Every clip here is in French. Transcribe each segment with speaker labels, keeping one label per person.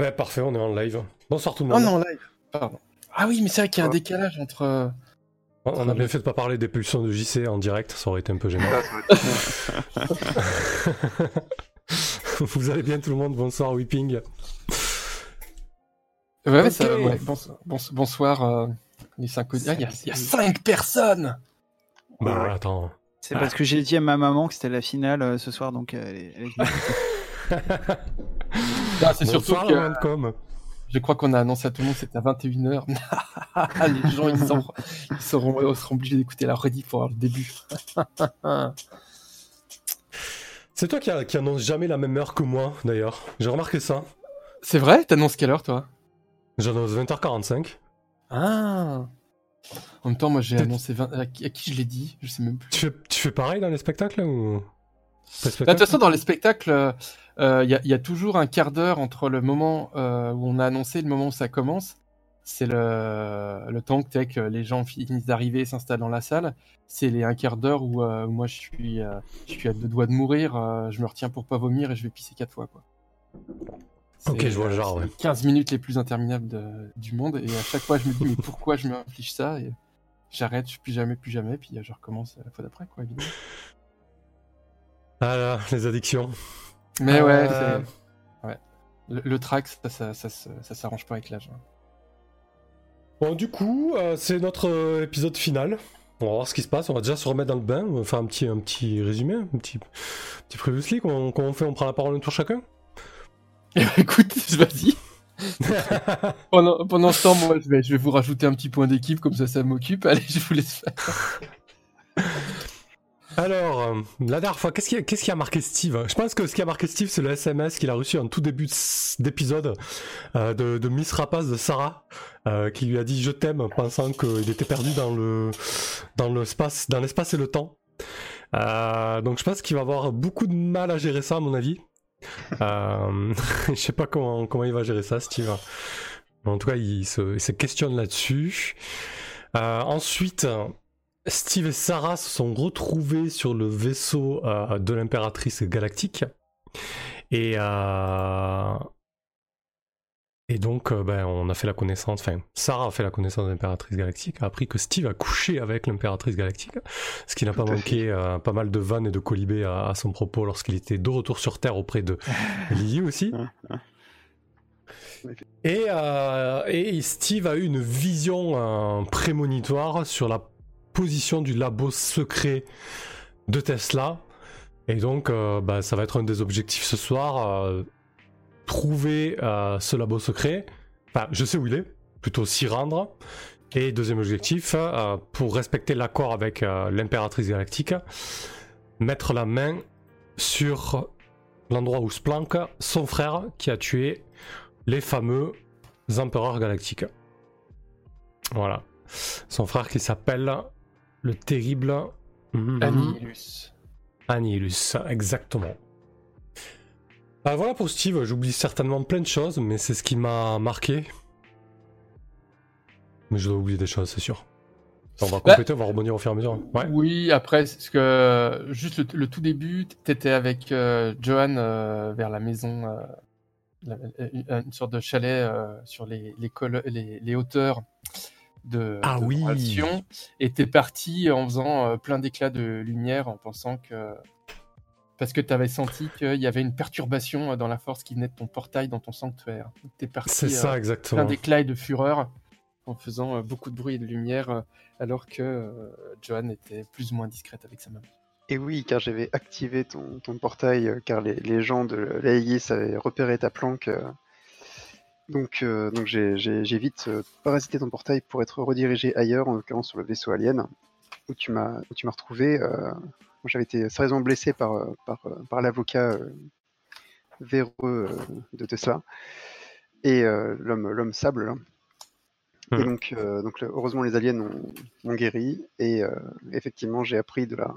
Speaker 1: Ben parfait, on est en live. Bonsoir tout le monde.
Speaker 2: non, live. Pardon. Ah oui, mais c'est vrai qu'il y a un décalage entre. euh,
Speaker 1: On- on a bien fait de pas parler des pulsions de JC en direct, ça aurait été un peu gênant. Vous allez bien tout le monde, bonsoir Whipping.
Speaker 2: Ouais, ouais,
Speaker 1: Ok.
Speaker 2: ça- ouais, bons- bons- bonsoir, euh, les cinq auditeurs. Ah, Il y, a, il y a cinq personnes
Speaker 1: Bah
Speaker 3: Ouais.
Speaker 1: attends.
Speaker 4: C'est parce que j'ai dit à ma maman que c'était la finale euh, ce soir, donc euh, elle est- est-
Speaker 2: C'est surtout que
Speaker 1: Landcom.
Speaker 2: je crois qu'on a annoncé à tout le monde que c'était à 21h. les gens, ils, seront, ils seront obligés d'écouter la rediff pour avoir le début.
Speaker 1: C'est toi qui, a- qui annonce jamais la même heure que moi d'ailleurs. J'ai remarqué ça.
Speaker 2: c'est vrai? T'annonces quelle heure, toi?
Speaker 1: J'annonce 20h45.
Speaker 2: Ah En même temps, moi, j'ai annoncé 20... À qui, je l'ai dit? Je sais même plus.
Speaker 1: Tu fais, tu fais pareil dans les spectacles ou? De
Speaker 2: Bah, De toute façon, dans les spectacles, euh, il y, a- il y a toujours un quart d'heure entre le moment euh, où on a annoncé et le moment où ça commence. C'est le, le temps que, les gens finissent d'arriver et s'installent dans la salle. C'est les un quart d'heure où, euh, où moi je suis, euh, je suis à deux doigts de mourir. euh, je me retiens pour pas vomir et je vais pisser quatre fois. Quoi.
Speaker 1: Ok, je vois le
Speaker 2: euh,
Speaker 1: genre, ouais.
Speaker 2: les 15 minutes les plus interminables de- du monde. Et à chaque fois, je me dis, mais pourquoi je m'inflige ça et J'arrête, je plus jamais, plus jamais. Puis euh, je recommence la fois d'après, quoi, évidemment.
Speaker 1: Ah là, les addictions.
Speaker 2: Mais ouais,
Speaker 1: Euh.
Speaker 2: Ouais. Le, le track, ça, ça, ça, s'arrange pas avec l'âge. hein.
Speaker 1: Bon, du coup, euh, c'est notre euh, épisode final. On va voir ce qui se passe. On va déjà se remettre dans le bain. On va faire un petit, un petit résumé, un petit, petit previously. Comment, comment on fait On prend la parole un tour chacun
Speaker 2: Écoute, vas-y. Pendant, pendant ce temps, moi, je vais, je vais vous rajouter un petit point d'équipe, comme ça, ça m'occupe. Allez, je vous laisse faire.
Speaker 1: Alors, euh, la dernière fois, qu'est-ce qui, a, marqué Steve? Je pense que ce qui a marqué Steve, c'est le SMS qu'il a reçu en tout début d'épisode euh, de, Miss Rapace de Sarah, euh, qui lui a dit je t'aime, pensant qu'il était perdu dans le l'espace, et le temps. Donc je pense qu'il va avoir beaucoup de mal à gérer ça, à mon avis. Je sais pas comment comment il va gérer ça, Steve. En tout cas, il se, questionne là-dessus. Ensuite, Steve et Sarah se sont retrouvés sur le vaisseau euh, de l'impératrice galactique. Et, euh, et donc, euh, ben, on a fait la connaissance, enfin, Sarah a fait la connaissance de l'impératrice galactique, a appris que Steve a couché avec l'impératrice galactique, ce qui n'a pas manqué pas mal de vannes et de colibés à, à son propos lorsqu'il était de retour sur Terre auprès de Lily aussi. Et, euh, et Steve a eu une vision prémonitoire sur la position du labo secret de Tesla. Et donc, euh, bah, ça va être un des objectifs ce soir. euh, trouver euh, ce labo secret. Je sais où il est, plutôt s'y rendre. Et deuxième objectif, pour respecter l'accord avec l'impératrice galactique, mettre la main sur l'endroit où se planque son frère qui a tué les fameux empereurs galactiques. Voilà. Son frère qui s'appelle le terrible Mhm.
Speaker 2: Annihilus.
Speaker 1: Annihilus, exactement. Ah, voilà pour Steve, j'oublie certainement plein de choses, mais c'est ce qui m'a marqué. Mais je dois oublier des choses, c'est sûr. On va
Speaker 2: Bah-
Speaker 1: compléter, on va rebondir au fur et à mesure. Ouais.
Speaker 2: Oui, après, c'est ce que juste le, le tout début, t'étais avec euh, Johan euh, vers la maison, euh, la- une sorte de chalet sur les, les, col- les, les hauteurs de,
Speaker 1: Ah
Speaker 2: de
Speaker 1: oui.
Speaker 2: Et t'es parti en faisant euh, plein d'éclats de lumière, en pensant que parce que t'avais senti qu'il y avait une perturbation euh, dans la force qui venait de ton portail dans ton sanctuaire. T'es parti
Speaker 1: C'est
Speaker 2: euh,
Speaker 1: ça,
Speaker 2: plein
Speaker 1: exactement.
Speaker 2: d'éclats et de fureur en faisant euh, beaucoup de bruit et de lumière, euh, alors que euh, Johan était plus ou moins discrète avec sa maman.
Speaker 3: Et oui, car j'avais activé ton, ton portail, euh, car les, les gens de l'AIS avaient repéré ta planque. Euh. Donc, euh, donc j'ai vite euh, parasité ton portail pour être redirigé ailleurs, en l'occurrence sur le vaisseau alien, où tu m'as où tu m'as retrouvé. euh, J'avais été sérieusement blessé par, euh, par, par l'avocat véreux de Tesla et l'homme l'homme sable. là. Et
Speaker 1: Hmm.
Speaker 3: donc, heureusement, les aliens ont, ont guéri. Et effectivement, j'ai appris de la,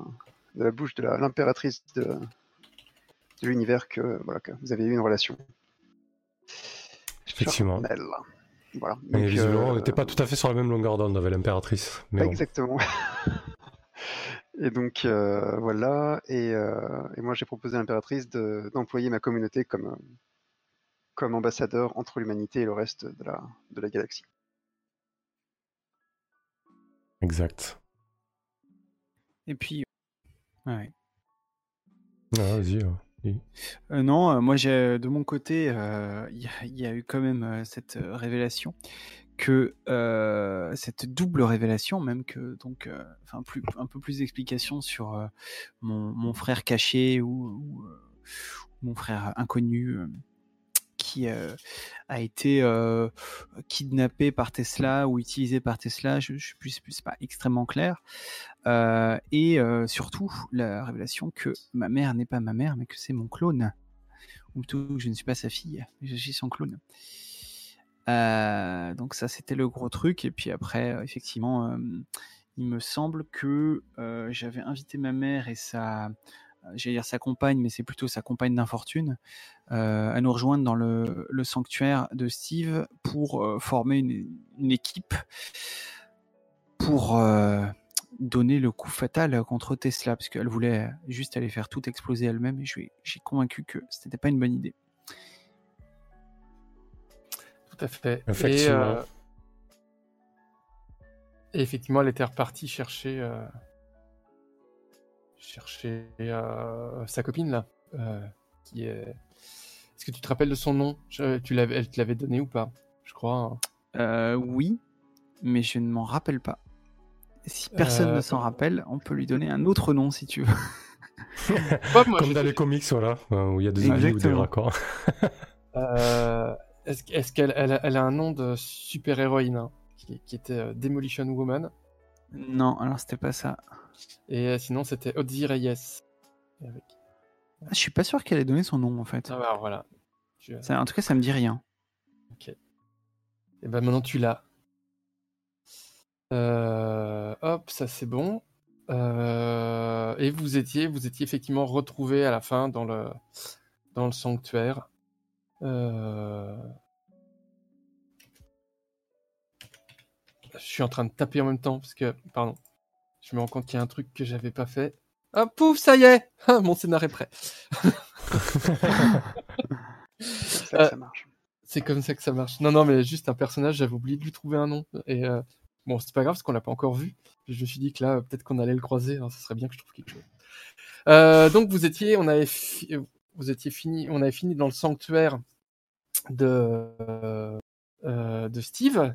Speaker 3: de la bouche de l'impératrice de, de l'univers que, voilà, que vous avez eu une relation.
Speaker 1: Effectivement.
Speaker 3: Voilà.
Speaker 1: Mais visiblement, on
Speaker 3: euh,
Speaker 1: n'était pas tout à fait sur la même longueur d'onde avec l'impératrice. Mais
Speaker 3: pas
Speaker 1: bon.
Speaker 3: exactement. Et donc euh, voilà, et, euh, et moi j'ai proposé à l'impératrice de- d'employer ma communauté comme, comme ambassadeur entre l'humanité et le reste de la, de la galaxie.
Speaker 1: Exact.
Speaker 4: Et puis, ouais.
Speaker 1: Ah, vas-y. euh,
Speaker 4: Euh, non, euh, moi j'ai de mon côté, euh, il y, a- eu quand même euh, cette euh, révélation que euh, cette double révélation, même que donc, euh, un peu plus d'explications sur euh, mon, frère caché ou, euh, mon frère inconnu euh, qui euh, a été euh, kidnappé par Tesla ou utilisé par Tesla, je, c'est pas extrêmement clair. Euh, et euh, surtout la révélation que ma mère n'est pas ma mère, mais que c'est mon clone. Ou plutôt que je ne suis pas sa fille, je suis son clone. Euh, donc ça c'était le gros truc. Et puis après, effectivement, il me semble que j'avais invité ma mère et sa, j'allais dire sa compagne, mais c'est plutôt sa compagne d'infortune, à nous rejoindre dans le, sanctuaire de Steve pour former une, une équipe pour donner le coup fatal contre Tesla, parce qu'elle voulait juste aller faire tout exploser elle-même, et j'ai convaincu que ce n'était pas une bonne idée.
Speaker 2: Tout à fait.
Speaker 1: Effectivement.
Speaker 2: Et, euh, et effectivement, elle était repartie chercher, euh, chercher euh, sa copine là, euh, qui est. Est-ce que tu te rappelles de son nom? Je- Tu l'avais, elle te l'avait donné ou pas? Je crois. hein.
Speaker 4: Euh, oui, mais je ne m'en rappelle pas. Si personne
Speaker 2: Euh,
Speaker 4: ne s'en rappelle, on peut lui donner un autre nom si tu veux.
Speaker 2: Ouais, moi,
Speaker 1: Comme
Speaker 2: je
Speaker 1: dans
Speaker 2: sais-
Speaker 1: les comics, voilà, euh, où il y a des avis ou des raccords.
Speaker 2: Euh, est-ce, est-ce qu'elle elle a, elle a un nom de super-héroïne hein, qui, qui était euh, Demolition Woman?
Speaker 4: Non, alors c'était pas ça.
Speaker 2: Et euh, sinon, c'était Ozzy Reyes. Avec-
Speaker 4: Ah, je suis pas sûr qu'elle ait donné son nom en fait.
Speaker 2: Ah bah, voilà.
Speaker 4: Ça- en tout cas, ça me dit rien.
Speaker 2: Et ben maintenant tu l'as. Euh, hop, ça c'est bon. Euh, et vous étiez, vous étiez effectivement retrouvé à la fin dans le dans le sanctuaire. Euh, Je suis en train de taper en même temps parce que, pardon, je me rends compte qu'il y a un truc que j'avais pas fait. Ah pouf, ça y est, Ah, mon scénar est prêt.
Speaker 3: C'est ça que ça marche.
Speaker 2: C'est comme ça que ça marche. Non, non, mais juste un personnage, j'avais oublié de lui trouver un nom. Et euh, bon, c'est pas grave parce qu'on l'a pas encore vu. Je me suis dit que là, peut-être qu'on allait le croiser. hein, ça serait bien que je trouve quelque chose. Euh, donc vous étiez, on avait, fi- vous étiez fini, on avait fini dans le sanctuaire de euh, de Steve,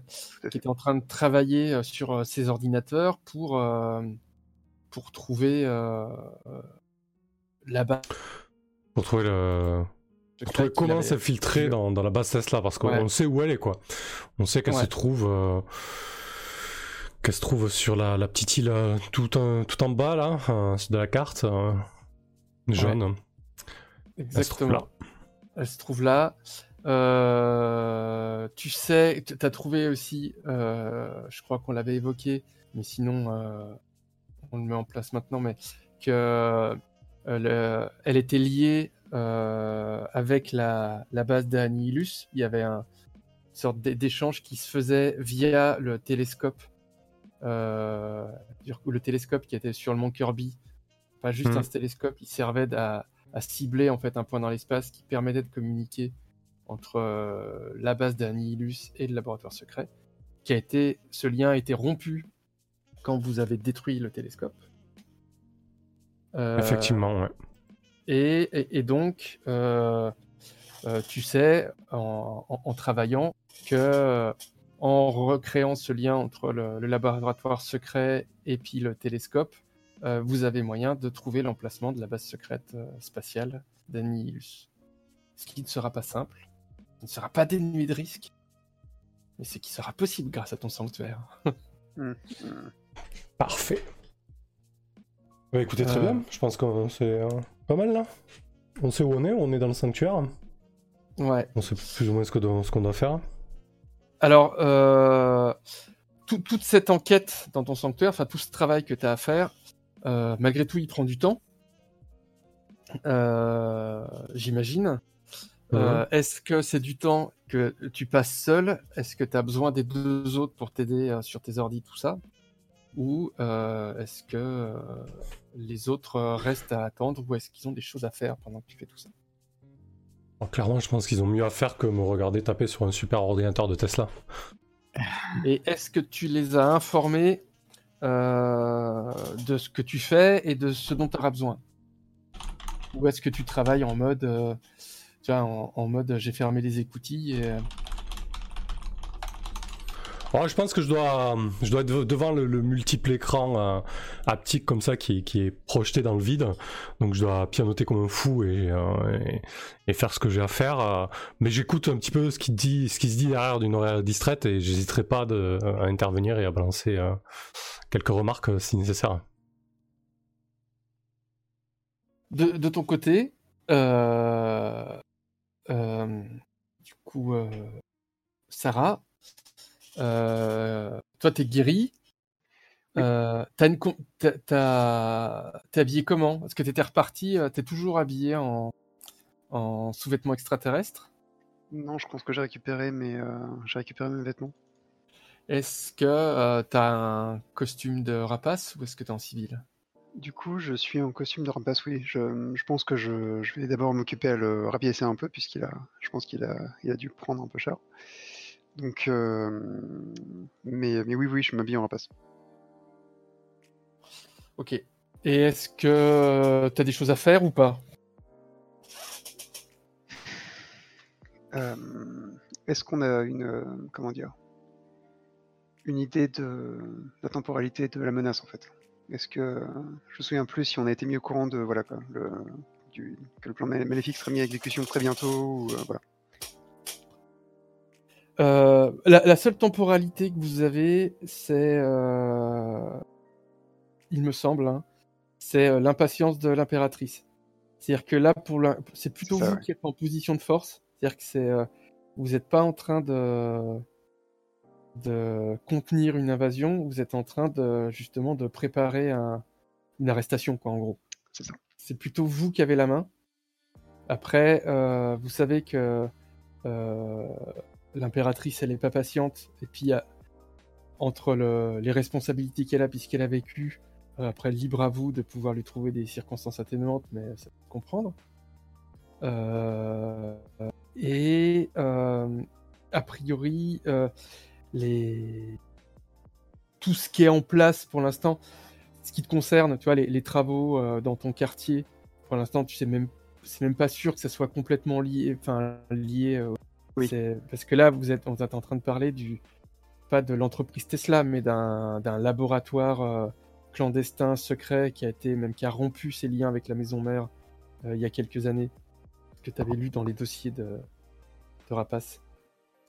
Speaker 2: qui était en train de travailler euh, sur ses ordinateurs pour euh, pour trouver la base.
Speaker 1: Pour trouver le. Pour trouver comment
Speaker 2: avait-
Speaker 1: s'infiltrer dans, dans la base Tesla, parce qu'on
Speaker 2: Ouais.
Speaker 1: sait où elle est, quoi. On sait qu'elle
Speaker 2: Ouais.
Speaker 1: se trouve. Qu'elle se trouve sur la, la petite île euh, tout, en- tout en bas, là, euh, de la carte, euh, jaune. Elle se trouve
Speaker 2: Exactement.
Speaker 1: là.
Speaker 2: Elle se trouve là. Euh, tu sais, tu as trouvé aussi, euh, je crois qu'on l'avait évoqué, mais sinon euh, on le met en place maintenant, mais que euh, le- elle était liée avec la, la base d'Annihilus. Il y avait un, une sorte d'é- d'échange qui se faisait via le télescope. Euh, dire que le télescope qui était sur le mont Kirby, pas juste
Speaker 1: Mhm.
Speaker 2: un télescope, il servait à, à cibler en fait un point dans l'espace qui permettait de communiquer entre euh, la base d'Annihilus et le laboratoire secret. Qui a été, ce lien a été rompu quand vous avez détruit le télescope. Euh,
Speaker 1: Effectivement, ouais.
Speaker 2: et, et- et donc, euh, euh, tu sais, en, en- en travaillant, que en recréant ce lien entre le, le laboratoire secret et puis le télescope, euh, vous avez moyen de trouver l'emplacement de la base secrète euh, spatiale d'Annihilus. Ce qui ne sera pas simple, ce ne sera pas dénué de risques, mais c'est qui sera possible grâce à ton sanctuaire.
Speaker 3: Hmm.
Speaker 1: Parfait. Bah écoutez, très
Speaker 2: Euh.
Speaker 1: bien. Je pense que c'est euh, pas mal, là. On sait où on est, on est dans le sanctuaire.
Speaker 2: Ouais.
Speaker 1: On sait plus ou moins ce ce qu'on doit faire.
Speaker 2: Alors, euh, tout- toute cette enquête dans ton sanctuaire, enfin tout ce travail que tu as à faire, euh, malgré tout, il prend du temps. Euh, J'imagine. Euh, Est-ce que c'est du temps que tu passes seul? Est-ce que tu as besoin des deux autres pour t'aider sur tes ordi, tout ça? Ou est-ce que les autres restent à attendre ou est-ce qu'ils ont des choses à faire pendant que tu fais tout ça?
Speaker 1: Clairement, je pense qu'ils ont mieux à faire que me regarder taper sur un super ordinateur de Tesla.
Speaker 2: Et est-ce que tu les as informés de ce que tu fais et de ce dont tu auras besoin? Ou est-ce que tu travailles en mode, en, en, mode j'ai fermé les écoutilles et
Speaker 1: je pense que je dois, être devant le, multiple écran euh, haptique comme ça qui, est projeté dans le vide. Donc je dois pianoter comme un fou et, euh, faire ce que j'ai à faire. Euh. mais j'écoute un petit peu ce qui, se dit derrière d'une oreille distraite et j'hésiterai pas à intervenir et à balancer quelques remarques si nécessaire.
Speaker 2: De, de ton côté, du coup, Sarah, euh, toi, t'es guéri. Euh, t'es habillé comment? Est-ce que t'étais reparti euh, T'es toujours habillé en, en sous-vêtements extraterrestres?
Speaker 3: Non, je pense que j'ai récupéré mes, j'ai récupéré mes vêtements.
Speaker 2: Est-ce que t'as un costume de rapace ou est-ce que t'es en civil?
Speaker 3: Du coup, je suis en costume de rapace, oui. Je, je pense que je, je vais d'abord m'occuper à le rapiécer un peu puisqu'il a, je pense qu'il a, il a dû prendre un peu cher. Donc, euh, mais, mais oui, oui, je m'habille en rapace.
Speaker 2: Ok. Et est-ce que tu as des choses à faire ou pas?
Speaker 3: Euh, Est-ce qu'on a une euh, comment dire? Une idée de la temporalité de la menace en fait? Est-ce que je me souviens plus si on a été mis au courant de voilà quoi, le, que le plan maléfique serait mis à exécution très bientôt ou, voilà.
Speaker 2: Euh, la, seule temporalité que vous avez, c'est, euh, il me semble, hein, c'est euh, l'impatience de l'impératrice. C'est-à-dire que là, pour c'est plutôt vous qui êtes en position de force. C'est-à-dire que c'est, vous n'êtes pas en train de de contenir une invasion, vous êtes en train de justement de préparer une arrestation, quoi, en gros.
Speaker 3: C'est ça.
Speaker 2: C'est plutôt vous qui avez la main. Après, vous savez que l'impératrice, elle est pas patiente. Et puis, entre les responsabilités qu'elle a, puisqu'elle a vécu, euh, après, libre à vous de pouvoir lui trouver des circonstances atténuantes, mais ça peut comprendre. Euh, et euh, a priori, tout ce qui est en place pour l'instant, ce qui te concerne, tu vois, les, travaux dans ton quartier, pour l'instant, tu sais même, c'est même pas sûr que ça soit complètement lié, enfin lié parce que là, vous êtes, on est en train de parler du pas de l'entreprise Tesla, mais d'un laboratoire euh, clandestin, secret, qui a été même qui a rompu ses liens avec la maison mère euh, il y a quelques années, que tu avais lu dans les dossiers de, de Rapace.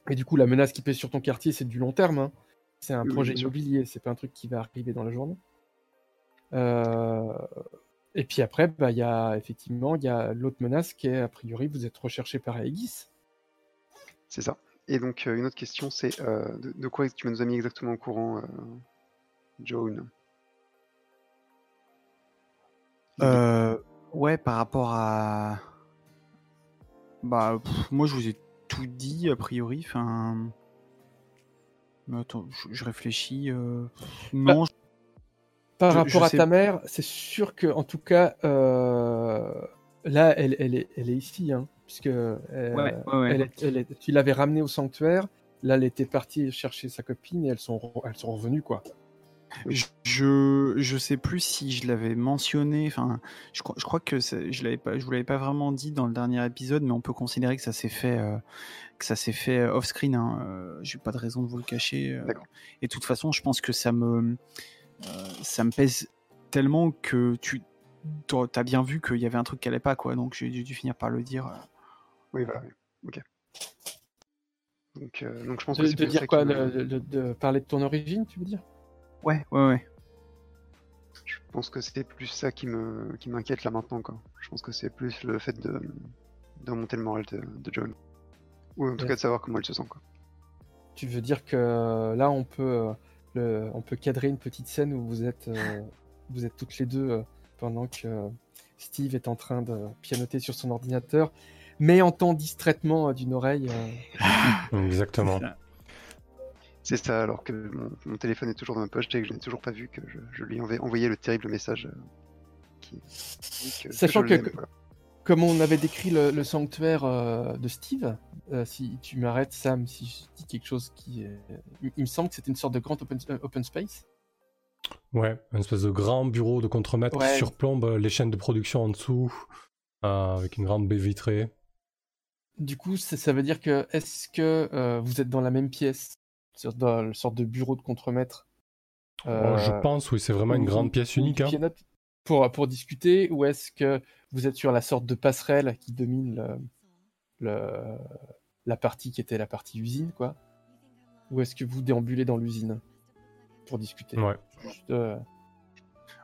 Speaker 2: Et du coup, la menace qui pèse sur ton quartier, c'est du long terme. Hein. C'est un projet immobilier, c'est pas un truc qui va arriver dans la journée. Euh, et puis après, bah, il y a effectivement il y a l'autre menace qui est a priori vous êtes recherché par Aegis.
Speaker 3: C'est ça. Et donc, euh, une autre question, c'est euh, de, quoi tu nous as mis exactement au courant, euh, Joan
Speaker 4: Ouais, par rapport à. Bah, moi, je vous ai tout dit, a priori. Enfin. Attends, je, réfléchis. Non.
Speaker 2: Par rapport à ta mère, c'est sûr que, en tout cas, là, elle, elle, est, elle est ici. Hein puisque euh, tu l'avais ramenée au sanctuaire. Là, elle était partie chercher sa copine et elles sont, elles sont revenues, quoi.
Speaker 4: Je, je sais plus si je l'avais mentionné. Enfin, je, je crois que je l'avais pas, je vous l'avais pas vraiment dit dans le dernier épisode, mais on peut considérer que ça s'est fait, euh, que ça s'est fait euh, off screen. Hein. J'ai pas de raison de vous le cacher. et de toute façon, je pense que ça me, ça me pèse tellement que tu, as bien vu qu'il y avait un truc qui allait pas, quoi. Donc j'ai dû finir par le dire.
Speaker 3: Oui, voilà. Ok. Donc, euh, donc je pense
Speaker 2: de, que de dire quoi de, parler de ton origine, tu veux dire?
Speaker 4: Ouais, ouais, ouais.
Speaker 3: Je pense que c'était plus ça qui me qui m'inquiète là maintenant, quoi. Je pense que c'est plus le fait de, de remonter le moral de, John. Ou en tout cas de savoir comment elle se sent, quoi.
Speaker 2: Tu veux dire que là, on peut, euh, le, on peut cadrer une petite scène où vous êtes, euh, vous êtes toutes les deux pendant que Steve est en train de pianoter sur son ordinateur mais entend distraitement euh, d'une oreille.
Speaker 1: Euh. Exactement.
Speaker 3: C'est ça, alors que mon, mon téléphone est toujours dans ma poche et que je n'ai toujours pas vu que je, je lui avais envoyé le terrible message. euh, qui, qui- que-
Speaker 2: Sachant que-
Speaker 3: voilà.
Speaker 2: Comme on avait décrit le, le sanctuaire euh, de Steve, euh, si tu m'arrêtes, Sam, si je dis quelque chose qui. Il, il me semble que c'était une sorte de grand open, euh, open space.
Speaker 1: Ouais, un espèce de grand bureau de contremaître
Speaker 2: Ouais.
Speaker 1: qui surplombe les chaînes de production en dessous, euh, avec une grande baie vitrée.
Speaker 2: Du coup, ça, ça veut dire que est-ce que euh, vous êtes dans la même pièce, sur- dans le sorte de bureau de contremaître?
Speaker 1: Oh, je
Speaker 2: euh,
Speaker 1: pense, oui, c'est vraiment une grande pièce unique. hein.
Speaker 2: pour, pour discuter ou est-ce que vous êtes sur la sorte de passerelle qui domine le, le- la partie qui était la partie usine, quoi? Ou est-ce que vous déambulez dans l'usine pour discuter?
Speaker 1: Ouais.
Speaker 2: Juste, euh,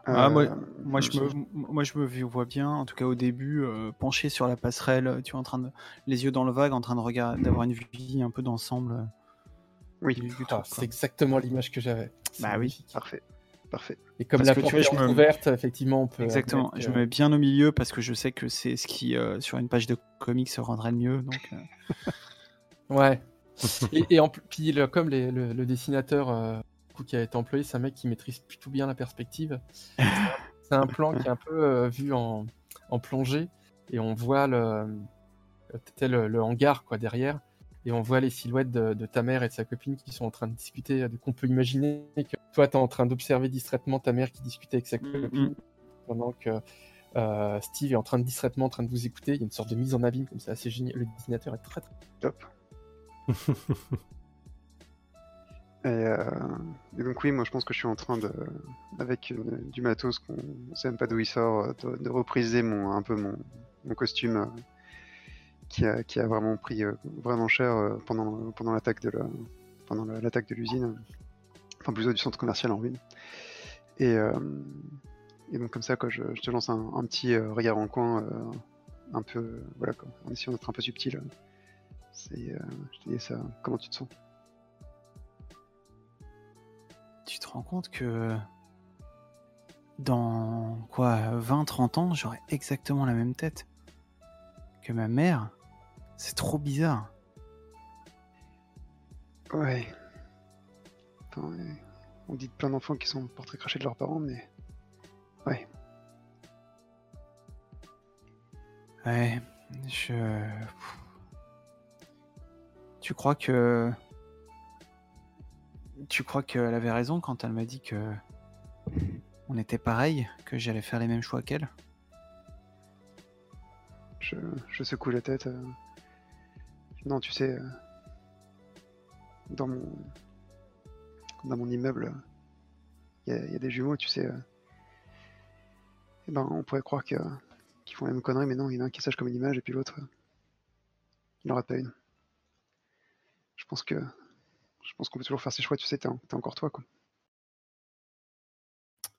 Speaker 4: Ah, moi-
Speaker 3: Euh,
Speaker 4: Moi je, me, moi, je me vois bien, en tout cas au début, euh, penché sur la passerelle, tu vois, en train de, les yeux dans le vague, en train de regarder, d'avoir une vue un peu d'ensemble. euh,
Speaker 3: Oui,
Speaker 2: ah, c'est exactement l'image que j'avais.
Speaker 4: Bah oui.
Speaker 3: parfait. Parfait.
Speaker 2: Et comme
Speaker 4: Parce
Speaker 2: la porte
Speaker 4: vois,
Speaker 2: est
Speaker 4: je me-
Speaker 2: ouverte, effectivement, on peut.
Speaker 4: Exactement, je me mets bien au milieu parce que je sais que c'est ce qui, euh, sur une page de comics, se rendrait le mieux. Donc, euh,
Speaker 2: Ouais. et, et en puis le- comme les- le, le dessinateur euh, coup, qui a été employé, c'est un mec qui maîtrise plutôt bien la perspective. c'est un plan qui est un peu euh, vu en, en plongée et on voit le, euh, tel le, le hangar quoi derrière et on voit les silhouettes de, de ta mère et de sa copine qui sont en train de discuter. Donc on peut imaginer que toi tu es en train d'observer distraitement ta mère qui discute avec sa
Speaker 4: Mm,
Speaker 2: copine pendant que euh, Steve est en train de distraitement en train de vous écouter. Il y a une sorte de mise en abîme comme ça, assez génial. Le dessinateur est très très
Speaker 3: Top. Et, euh, et donc oui, moi je pense que je suis en train de, avec une- du matos qu'on ne sait même pas d'où il sort, euh, de, repriser mon, un peu mon, costume euh, qui, a, qui a vraiment pris euh, vraiment cher euh, pendant, pendant l'attaque de pendant la- l'attaque de l'usine, enfin plutôt du centre commercial en ruine. Et, euh, et donc comme ça, je, te lance un, petit euh, regard en coin, euh, un peu, voilà, quoi, en essayant d'être un peu subtil. C'est, euh, je te dis ça, comment tu te sens?
Speaker 4: Rends compte que dans quoi 20-30 ans, j'aurai exactement la même tête que ma mère. C'est trop bizarre.
Speaker 3: Ouais. Enfin. On dit de plein d'enfants qui sont le portrait craché de leurs parents, mais ouais.
Speaker 4: Ouais, je. Tu crois que. Tu crois qu'elle avait raison quand elle m'a dit que. On était pareil, que j'allais faire les mêmes choix qu'elle?
Speaker 3: Je, je secoue la tête. euh. Non, tu sais, euh, dans mon dans mon immeuble, il y, a- des jumeaux, tu sais. euh. Eh ben, on pourrait croire que qu'ils font la même connerie, mais non, il y en a un qui sage comme une image et puis l'autre, il n'en rate pas une. Je pense que je pense qu'on peut toujours faire ses choix, tu sais, t'es en- t'es encore toi, quoi.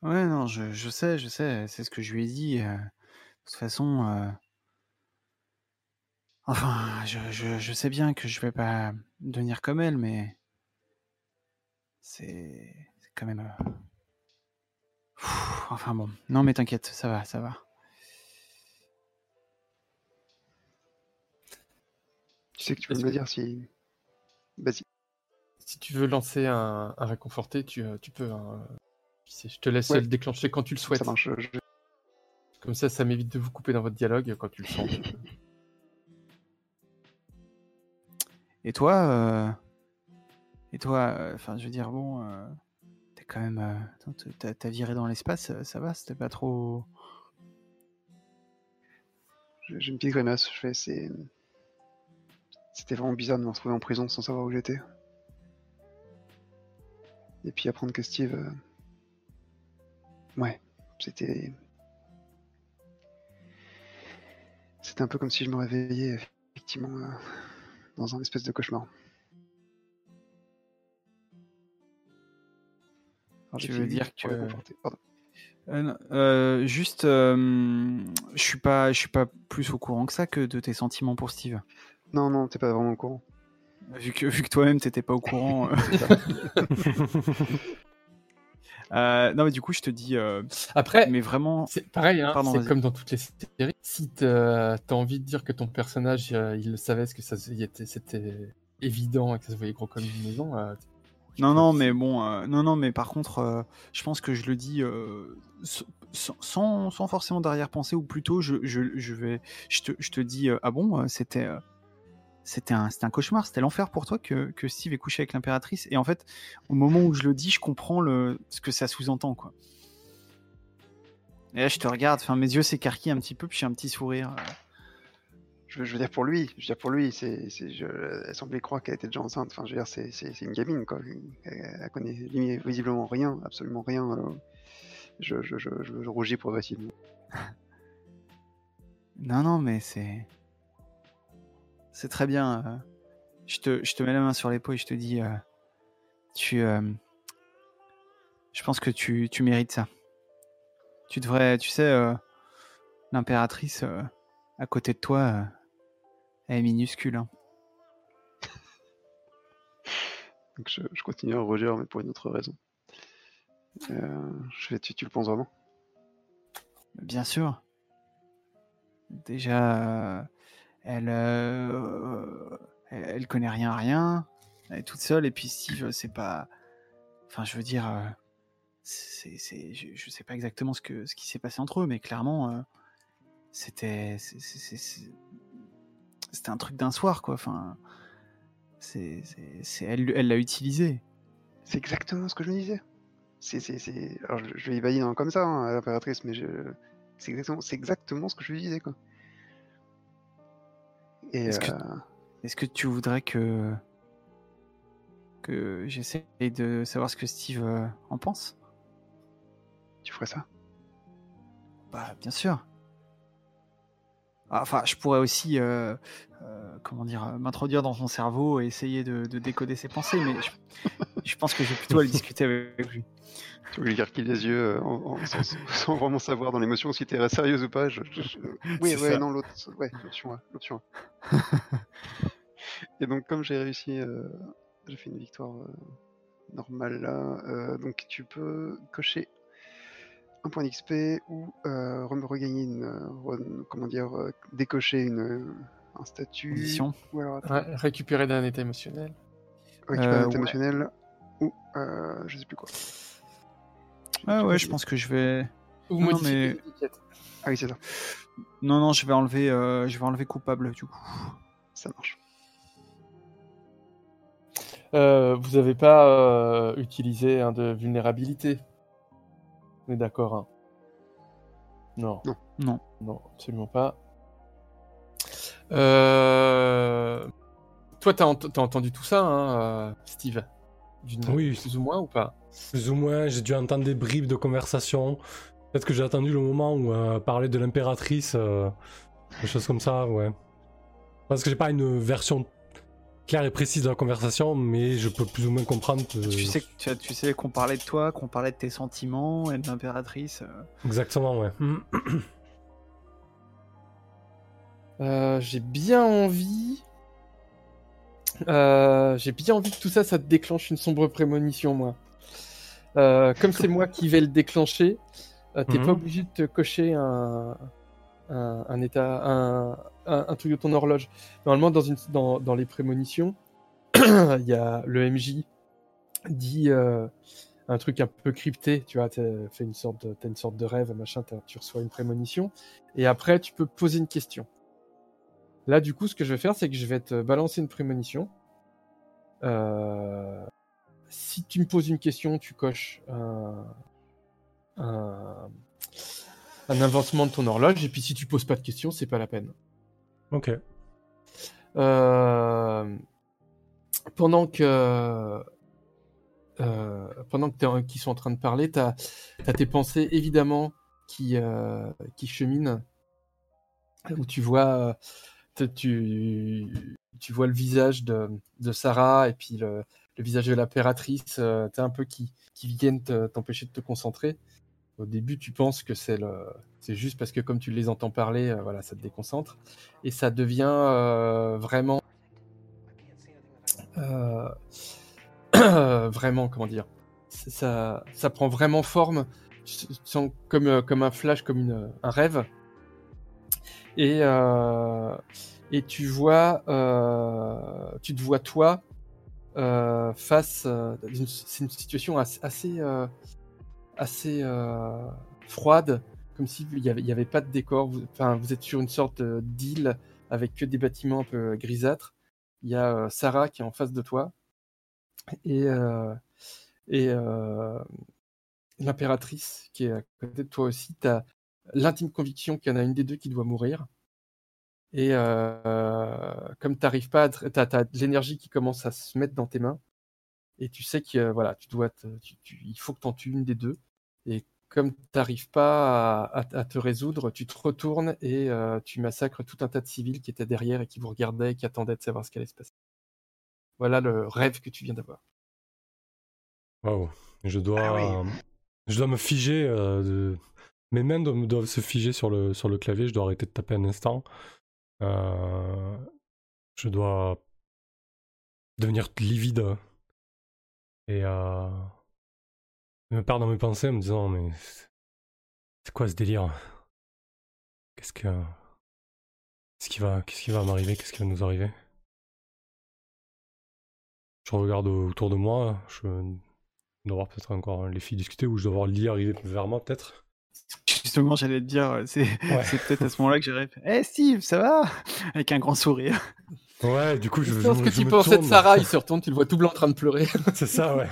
Speaker 4: Ouais, non, je, je sais, je sais, c'est ce que je lui ai dit. euh, de toute façon, euh, enfin, je, je, je sais bien que je vais pas devenir comme elle, mais c'est c'est quand même. euh, Enfin bon, non, mais t'inquiète, ça va, ça va.
Speaker 3: Tu sais que tu peux me le dire si. Vas-y.
Speaker 2: Si tu veux lancer un, un réconforté, tu, euh, tu peux. hein. Je sais, je te laisse
Speaker 3: Ouais.
Speaker 2: le déclencher quand tu le souhaites.
Speaker 3: Ça marche. je-
Speaker 2: Comme ça, ça m'évite de vous couper dans votre dialogue quand tu le sens.
Speaker 4: Et toi, euh, et toi, euh, enfin, je veux dire, bon, euh, t'es quand même, euh, t'as viré dans l'espace, euh, ça va, c'était pas trop.
Speaker 3: J'ai j'ai une petite grimace, je fais c'est. C'était vraiment bizarre de me retrouver en prison sans savoir où j'étais. Et puis apprendre que Steve. euh, Ouais, c'était. C'était un peu comme si je me réveillais effectivement euh, dans un espèce de cauchemar. Alors,
Speaker 4: Tu veux dire que-.
Speaker 3: Pardon.
Speaker 4: Euh, euh, juste, euh, je suis pas, je suis pas plus au courant que ça que de tes sentiments pour Steve.
Speaker 3: Non, non, t'es pas vraiment au courant.
Speaker 4: Vu que, vu que toi-même t'étais pas au courant. euh. Euh, non, mais du coup, je te dis, euh,
Speaker 2: Après,
Speaker 4: mais vraiment,
Speaker 2: c'est pareil, hein,
Speaker 4: Pardon,
Speaker 2: c'est comme dans toutes les séries. Si t'as as envie de dire que ton personnage, euh, il le savait, ce que ça, c'était évident et que ça se voyait gros comme une maison, euh,
Speaker 4: Non, non, mais bon, euh, non, non, mais par contre, euh, je pense que je le dis euh, sans, sans, sans forcément d'arrière-pensée, ou plutôt, je, je, je vais, je te, je te dis, euh, ah bon, c'était, euh, c'était un, cauchemar, c'était l'enfer pour toi que, que Steve ait couché avec l'impératrice. Et en fait, au moment où je le dis, je comprends le, ce que ça sous-entend, quoi. Et là, je te regarde, enfin, mes yeux s'écarquillent un petit peu, puis j'ai un petit sourire. euh.
Speaker 3: Je, je veux dire pour lui, je veux dire pour lui, c'est, elle semblait croire qu'elle était déjà enceinte. Enfin, je veux dire, c'est, une gamine, quoi. Elle, elle connaît visiblement rien, absolument rien. euh. Je, je, je, je, je rougis progressivement.
Speaker 4: Non, non, mais c'est. C'est très bien. euh. Je te, je te mets la main sur l'épaule et je te dis. euh, tu. euh, Je pense que tu, tu mérites ça. Tu devrais. Tu sais, l'impératrice à côté de toi, elle est minuscule. hein.
Speaker 3: Donc je, je continue à rougir, mais pour une autre raison. Euh, je fais, tu, tu le penses vraiment?
Speaker 4: Bien sûr. Déjà, elle, euh, elle, connaît rien à rien. Elle est toute seule. Et puis Steve, c'est pas. Enfin, je veux dire, euh, je, je sais pas exactement ce qui s'est passé entre eux, mais clairement, euh, c'était, un truc d'un soir, quoi. Enfin, elle, l'a utilisé.
Speaker 3: C'est exactement ce que je me disais. C'est, je, vais y valider comme ça, hein, l'impératrice, mais c'est, exactement, c'est exactement ce que je lui disais, quoi. Et
Speaker 4: Est-ce que-
Speaker 3: euh,
Speaker 4: Est-ce que tu voudrais que que j'essaie de savoir ce que Steve euh, en pense?
Speaker 3: Tu ferais ça?
Speaker 4: Bah, bien sûr. Enfin, je pourrais aussi, euh, euh, comment dire, m'introduire dans son cerveau et essayer de, de décoder ses pensées, mais je, je pense que je vais plutôt aller discuter avec lui.
Speaker 3: Tu veux lui dire qu'il les yeux euh, en- en- sans, sans vraiment savoir dans l'émotion si t'es sérieuse ou pas je, je- je- Oui,
Speaker 1: C'est
Speaker 3: ouais,
Speaker 1: ça.
Speaker 3: non, l'autre, ouais, l'option A, l'option A. Et donc, comme j'ai réussi, euh, j'ai fait une victoire euh, normale là, euh, donc tu peux cocher un point d'XP ou euh, re- regagner une, re- comment dire, décocher une, un statut. Ou alors,
Speaker 2: récupérer d'un état émotionnel.
Speaker 3: récupérer un
Speaker 4: Euh,
Speaker 3: état
Speaker 4: ouais.
Speaker 3: émotionnel ou euh, je sais plus quoi.
Speaker 4: Ah ouais, je pense que je vais.
Speaker 2: Ou
Speaker 4: Non,
Speaker 2: modifier
Speaker 4: mais-.
Speaker 3: Ah oui, c'est ça,
Speaker 4: Non, non, je vais enlever, euh, je vais enlever coupable du coup.
Speaker 3: ça marche.
Speaker 2: Euh, vous n'avez pas euh, utilisé un de vulnérabilité. On est d'accord, hein Non.
Speaker 3: Non.
Speaker 4: Non.
Speaker 2: Non, absolument pas. Euh... Toi, t'as ent- entendu tout ça, hein, Steve?
Speaker 1: Oui.
Speaker 2: Plus ou moins ou pas?
Speaker 1: Plus ou moins, j'ai dû entendre des bribes de conversation. Peut-être que j'ai attendu le moment où euh, parler de l'impératrice, euh, des choses comme ça, ouais. Parce que j'ai pas une version claire et précise de la conversation, mais je peux plus ou moins comprendre que...
Speaker 4: Tu sais, que- tu, tu sais qu'on parlait de toi, qu'on parlait de tes sentiments et de l'impératrice. euh.
Speaker 1: Exactement, ouais.
Speaker 2: Euh, J'ai bien envie... Euh, J'ai bien envie que tout ça, ça te déclenche une sombre prémonition, moi. Euh, comme c'est moi qui vais le déclencher, euh, t'es
Speaker 1: Mhm.
Speaker 2: pas obligé de te cocher un, un, un état, un, truc de ton horloge. Normalement, dans, une, dans, dans les prémonitions, il y a le MJ dit un truc un peu crypté, tu vois, t'as fait une sorte de, t'as une sorte de rêve, machin, tu reçois une prémonition, et après tu peux poser une question. Là, du coup, ce que je vais faire, c'est que je vais te balancer une prémonition. Euh, si tu me poses une question, tu coches un, un, un avancement de ton horloge, et puis si tu poses pas de question, c'est pas la peine.
Speaker 1: Ok.
Speaker 2: Euh, pendant que euh, pendant que qu'ils sont en train de parler, t'as as tes pensées évidemment qui euh, qui cheminent où tu vois tu vois le visage de, Sarah et puis le, visage de l'impératrice euh, un peu qui viennent te- t'empêcher de te concentrer. Au début, tu penses que c'est c'est juste parce que comme tu les entends parler, euh, voilà, ça te déconcentre et ça devient euh, vraiment euh, vraiment comment dire ça ça prend vraiment forme tu sens comme comme un flash comme un rêve et euh, et tu vois euh, tu te vois toi euh, face. c'est une situation assez, assez, assez, froide, comme s'il n'y avait, avait pas de décor. Vous, enfin, vous êtes sur une sorte d'île avec que des bâtiments un peu grisâtres. Il y a Sarah qui est en face de toi et, euh, et euh, l'impératrice qui est à côté de toi aussi. Tu as l'intime conviction qu'il y en a une des deux qui doit mourir. Et euh, comme t'arrives pas, tu as, de l'énergie qui commence à se mettre dans tes mains. Et tu sais que euh, voilà, tu dois te- tu- tu- il faut que tu en tues une des deux. Et comme tu n'arrives pas à, à- à te résoudre, tu te retournes et euh, tu massacres tout un tas de civils qui étaient derrière et qui vous regardaient et qui attendaient de savoir ce qui allait se passer. Voilà le rêve que tu viens d'avoir.
Speaker 1: Waouh. Je dois,
Speaker 4: Ah oui.
Speaker 1: je dois me figer. euh, de- Mes mains doivent, se figer sur le, sur le clavier. Je dois arrêter de taper un instant. Euh, Je dois devenir livide et euh, me perdre dans mes pensées en me disant mais c'est quoi ce délire? Qu'est-ce que qu'est-ce qui va qu'est-ce qui va m'arriver? Qu'est-ce qui va nous arriver? Je regarde autour de moi. Je dois voir peut-être encore les filles discuter ou je dois voir Lee arriver vers moi peut-être.
Speaker 4: Justement, j'allais te dire, c'est
Speaker 1: Ouais.
Speaker 4: c'est peut-être à ce moment-là que j'arrive. Eh Steve, ça va? Avec un grand sourire.
Speaker 1: Ouais, du coup je,
Speaker 2: Je
Speaker 1: je
Speaker 2: que
Speaker 1: je
Speaker 2: tu
Speaker 1: me
Speaker 2: pensais de
Speaker 1: tourne.
Speaker 2: Sarah, il se retourne, tu le vois tout blanc en train de pleurer.
Speaker 1: C'est ça, ouais.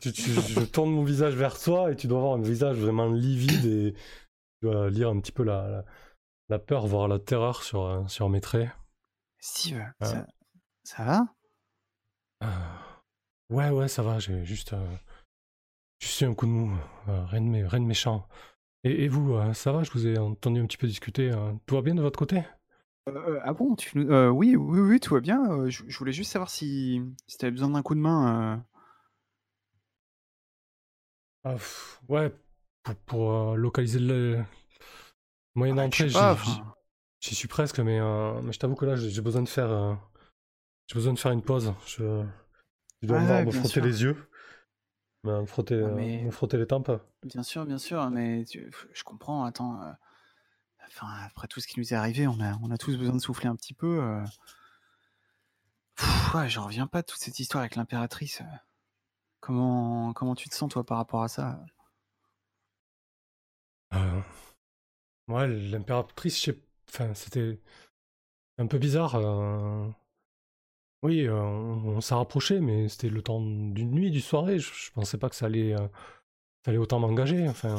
Speaker 1: Tu- tu- je tourne mon visage vers toi et tu dois avoir un visage vraiment livide et tu dois lire un petit peu la, la, la peur, voire la terreur sur, euh, sur mes traits.
Speaker 4: Steve,
Speaker 1: Ah.
Speaker 4: ça, ça va?
Speaker 1: Ah. Ouais, ouais, ça va, j'ai juste, euh, juste eu un coup de mou, euh, rien, de mé- rien de méchant. Et, et vous, euh, ça va Je vous ai entendu un petit peu discuter. euh, tout va bien de votre côté?
Speaker 4: Euh, Ah bon tu, euh, oui, oui, oui, tout va bien. euh, je, je voulais juste savoir si, si tu avais besoin d'un coup de main. euh.
Speaker 1: Ah, pff, Ouais, pour, pour euh, localiser le moyen
Speaker 4: Ah,
Speaker 1: d'entrée, j'y- suis presque, mais, euh, mais je t'avoue que là, j'ai besoin de faire, euh, j'ai besoin de faire une pause. Je, je dois
Speaker 4: ouais,
Speaker 1: me frotter
Speaker 4: sûr.
Speaker 1: les yeux, me frotter, euh,
Speaker 4: mais-
Speaker 1: me frotter les tempes.
Speaker 4: Bien sûr, bien sûr, mais tu- je comprends. Attends, euh, enfin, après tout ce qui nous est arrivé, on a, on a tous besoin de souffler un petit peu. euh. Pff, ouais, j'en reviens pas de toute cette histoire avec l'impératrice. euh. Comment, comment tu te sens toi par rapport à ça
Speaker 1: Euh, Ouais, l'impératrice, je sais- enfin, c'était un peu bizarre. Oui, euh, on, on s'est rapproché, mais c'était le temps d'une nuit, d'une soirée. Je, je pensais pas que ça allait, euh, ça allait autant m'engager. Enfin,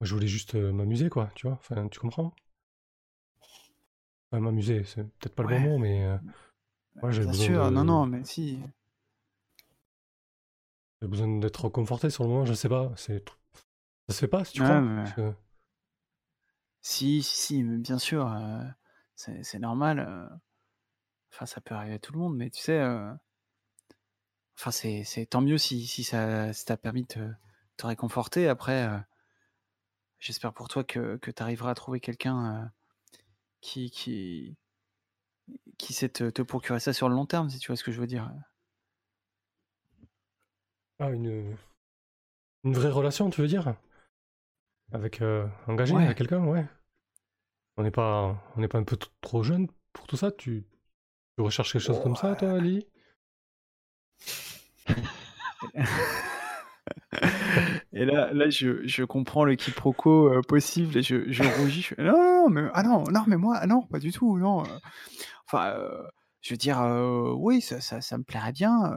Speaker 1: moi, je voulais juste euh, m'amuser, quoi. Tu vois Enfin, tu comprends? Enfin, m'amuser, c'est peut-être pas le bon mot, mais ouais,
Speaker 4: Bien sûr,
Speaker 1: de-
Speaker 4: non, non, mais si.
Speaker 1: J'ai besoin d'être conforté sur le moment. Je sais pas. C'est ça se fait pas, si tu crois?
Speaker 4: mais-
Speaker 1: Parce que-
Speaker 4: Si, si, si, mais bien sûr, c'est normal. Enfin, ça peut arriver à tout le monde, mais tu sais, euh, enfin, c'est c'est tant mieux si, si ça si t'a permis de te, te réconforter. Après, euh, j'espère pour toi que, que tu arriveras à trouver quelqu'un euh, qui, qui, qui sait te, te procurer ça sur le long terme, si tu vois ce que je veux dire.
Speaker 1: Ah, une... une vraie relation, tu veux dire? Avec euh, engagé
Speaker 4: Ouais.
Speaker 1: avec quelqu'un, ouais. On n'est pas, on n'est pas un peu trop jeune pour tout ça. Tu, tu recherches quelque chose comme ça, toi, Lily
Speaker 4: Et là, là je, je comprends le quiproquo euh, possible et je, je rougis. Je fais, non, non, mais, ah non, non, mais moi, non, pas du tout, non. euh. Enfin, euh, je veux dire, euh, oui, ça, ça, ça me plairait bien,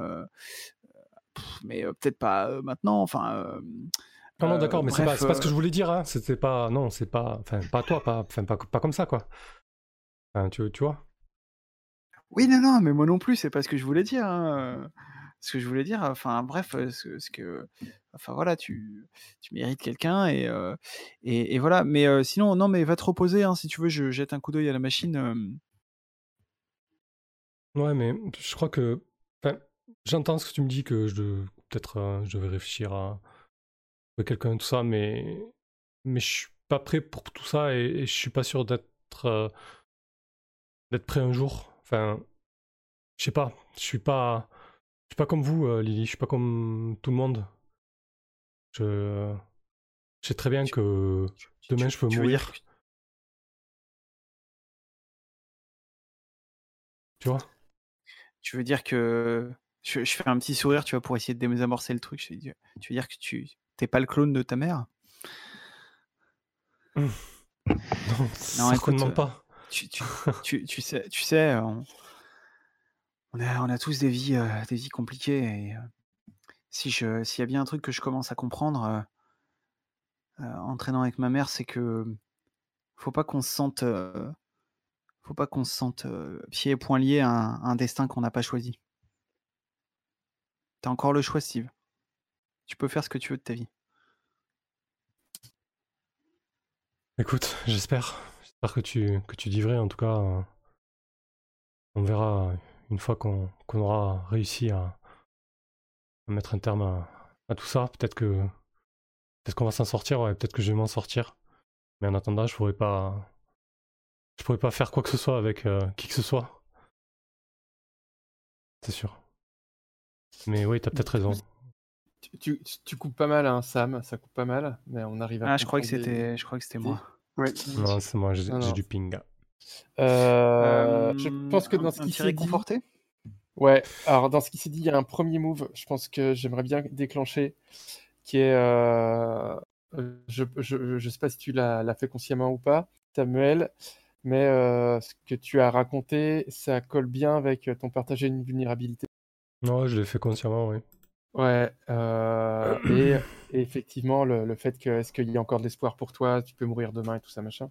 Speaker 4: pff, mais peut-être pas maintenant. Enfin,
Speaker 1: Non, non, d'accord, mais c'est pas, pas ce que je voulais dire. Hein. C'était pas, non, c'est pas, enfin, pas toi, pas, pas, pas comme ça, quoi. Tu, tu vois?
Speaker 4: Oui, non, non, mais moi non plus, c'est pas ce que je voulais dire. hein, euh, Ce que je voulais dire, enfin, bref, euh, ce, ce que. Enfin, voilà, tu, tu mérites quelqu'un et, euh, et, voilà. Mais sinon, non, mais va te reposer, hein, si tu veux, je jette un coup d'œil à la machine.
Speaker 1: Ouais, mais je crois que, j'entends ce que tu me dis que je, peut-être, euh, je devais réfléchir à trouver quelqu'un tout ça, mais, mais je suis pas prêt pour tout ça et, et je suis pas sûr d'être, d'être prêt un jour. Enfin, je sais pas, je suis pas, je suis pas comme vous, euh, Lily, je suis pas comme tout le monde. Je, je sais très bien que
Speaker 4: tu-
Speaker 1: demain
Speaker 4: tu-
Speaker 1: je peux mourir,
Speaker 4: que-
Speaker 1: tu vois?
Speaker 4: Tu veux dire que je, je fais un petit sourire, tu vois, pour essayer de désamorcer le truc. Je dis, tu veux dire que tu t'es pas le clone de ta mère?
Speaker 1: Non,
Speaker 4: Non, écoute,
Speaker 1: certainement
Speaker 4: euh,
Speaker 1: pas.
Speaker 4: Tu, tu, tu, tu sais, tu sais on, on a, on a tous des vies, euh, des vies compliquées. Et euh, si je, s'il y a bien un truc que je commence à comprendre euh, en traînant avec ma mère, c'est que faut pas qu'on se sente, faut pas qu'on se sente pieds et poings liés à un, à un destin qu'on n'a pas choisi. T'as encore le choix, Steve. Tu peux faire ce que tu veux de ta vie.
Speaker 1: Écoute, j'espère. J'espère que tu, que tu dis vrai. En tout cas, euh, on verra une fois qu'on qu'on aura réussi à, à mettre un terme à, à tout ça. Peut-être que peut-être qu'on va s'en sortir. Ouais, peut-être que je vais m'en sortir. Mais en attendant, je pourrais pas. Je pourrais pas faire quoi que ce soit avec euh, qui que ce soit. C'est sûr. Mais oui, t'as peut-être raison.
Speaker 2: Tu, tu, tu coupes pas mal, hein, Sam, ça coupe pas mal, mais on arrive à
Speaker 4: Ah, je crois que
Speaker 2: des-
Speaker 4: c'était, je crois que c'était moi.
Speaker 1: Non, c'est moi, j'ai du ping.
Speaker 2: Euh, je
Speaker 4: Euh,
Speaker 2: pense que dans ce qui s'est dit,
Speaker 4: réconforté
Speaker 2: ouais. Alors dans ce qui s'est dit, il y a un premier move. Je pense que j'aimerais bien déclencher, qui est, euh, euh, je, je, je sais pas si tu l'as l'as fait consciemment ou pas, Samuel, mais euh, ce que tu as raconté, ça colle bien avec ton partager une vulnérabilité.
Speaker 1: Non, je l'ai fait consciemment, oui.
Speaker 2: Ouais, euh, et, et effectivement, le, le fait que est-ce qu'il y a encore de l'espoir pour toi, tu peux mourir demain et tout ça, machin.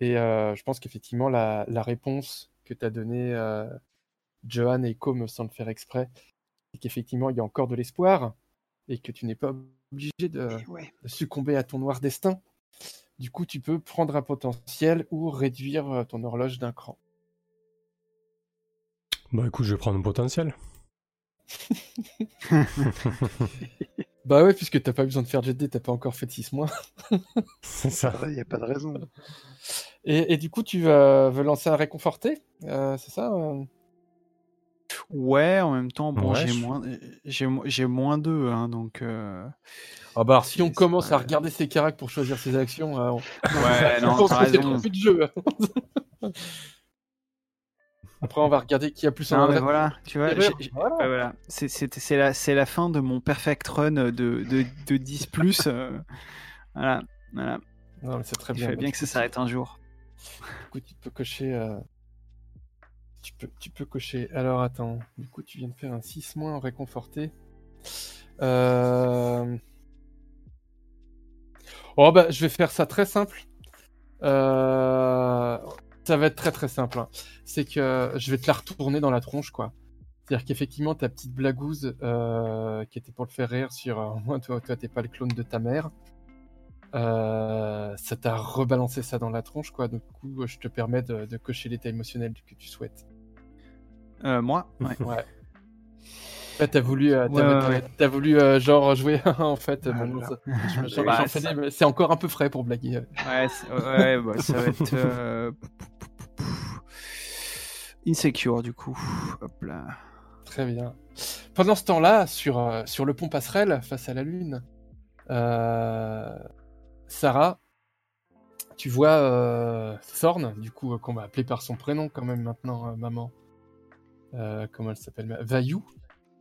Speaker 2: Et euh, je pense qu'effectivement, la, la réponse que tu as donnée, euh, Johan et Com, sans le faire exprès, c'est qu'effectivement, il y a encore de l'espoir et que tu n'es pas obligé de,
Speaker 3: Ouais.
Speaker 2: de succomber à ton noir destin. Du coup, tu peux prendre un potentiel ou réduire ton horloge d'un cran.
Speaker 1: Bah écoute, je vais prendre un potentiel.
Speaker 2: Bah ouais, puisque t'as pas besoin de faire jet t'as pas encore fait de 6 mois.
Speaker 1: c'est ça.
Speaker 3: Il n'y a pas de raison.
Speaker 2: Et, et du coup, tu vas, veux lancer un réconforté, euh, c'est ça euh?
Speaker 4: Ouais, en même temps, bon,
Speaker 1: Ouais,
Speaker 4: j'ai
Speaker 1: je-
Speaker 4: moins, j'ai, mo- j'ai moins deux, hein, donc. euh,
Speaker 2: Ah bah alors, si on commence
Speaker 4: pas-
Speaker 2: à regarder ses caractères pour choisir ses actions, euh, on...
Speaker 4: Ouais,
Speaker 2: je
Speaker 4: non,
Speaker 2: pense
Speaker 4: t'as
Speaker 2: que c'est trop de jeu. Après, on va regarder qui a plus en
Speaker 4: Non, mais
Speaker 2: adresse.
Speaker 4: voilà, tu vois,
Speaker 2: voilà.
Speaker 4: voilà. C'est, la, fin de mon perfect run de, de, de 10 plus. euh, voilà, voilà.
Speaker 2: Non, mais c'est très
Speaker 4: Il
Speaker 2: bien.
Speaker 4: fallait bien que ça s'arrête un jour.
Speaker 2: Du coup, tu peux cocher. euh, Tu, peux, tu peux cocher. Alors, attends. Du coup, tu viens de faire un 6 moins en réconforté. Euh... Oh, bah, je vais faire ça très simple. Euh, Ça va être très très simple. hein. C'est que je vais te la retourner dans la tronche, quoi. C'est-à-dire qu'effectivement, ta petite blagouze euh, qui était pour le faire rire sur euh, moi, toi, toi, t'es pas le clone de ta mère. Euh, ça t'a rebalancé ça dans la tronche, quoi. Du coup, je te permets de, de cocher l'état émotionnel que tu souhaites.
Speaker 4: Euh, moi? Ouais.
Speaker 2: Ouais. Là, t'as voulu, euh,
Speaker 4: Ouais, ouais, ouais.
Speaker 2: voulu euh, genre jouer. en fait,
Speaker 3: Ah
Speaker 2: j'en
Speaker 4: Bah, ça-
Speaker 2: c'est encore un peu frais pour blaguer.
Speaker 4: Ouais, c'est- ouais, bah, ça va être. euh, Insecure, du coup. Hop là.
Speaker 2: Très bien. Pendant ce temps-là, sur, euh, sur le pont passerelle, face à la Lune, euh, Sarah, tu vois euh, Thorn, du coup, euh, qu'on va appeler par son prénom quand même maintenant, euh, maman. Euh, comment elle s'appelle? Vayou,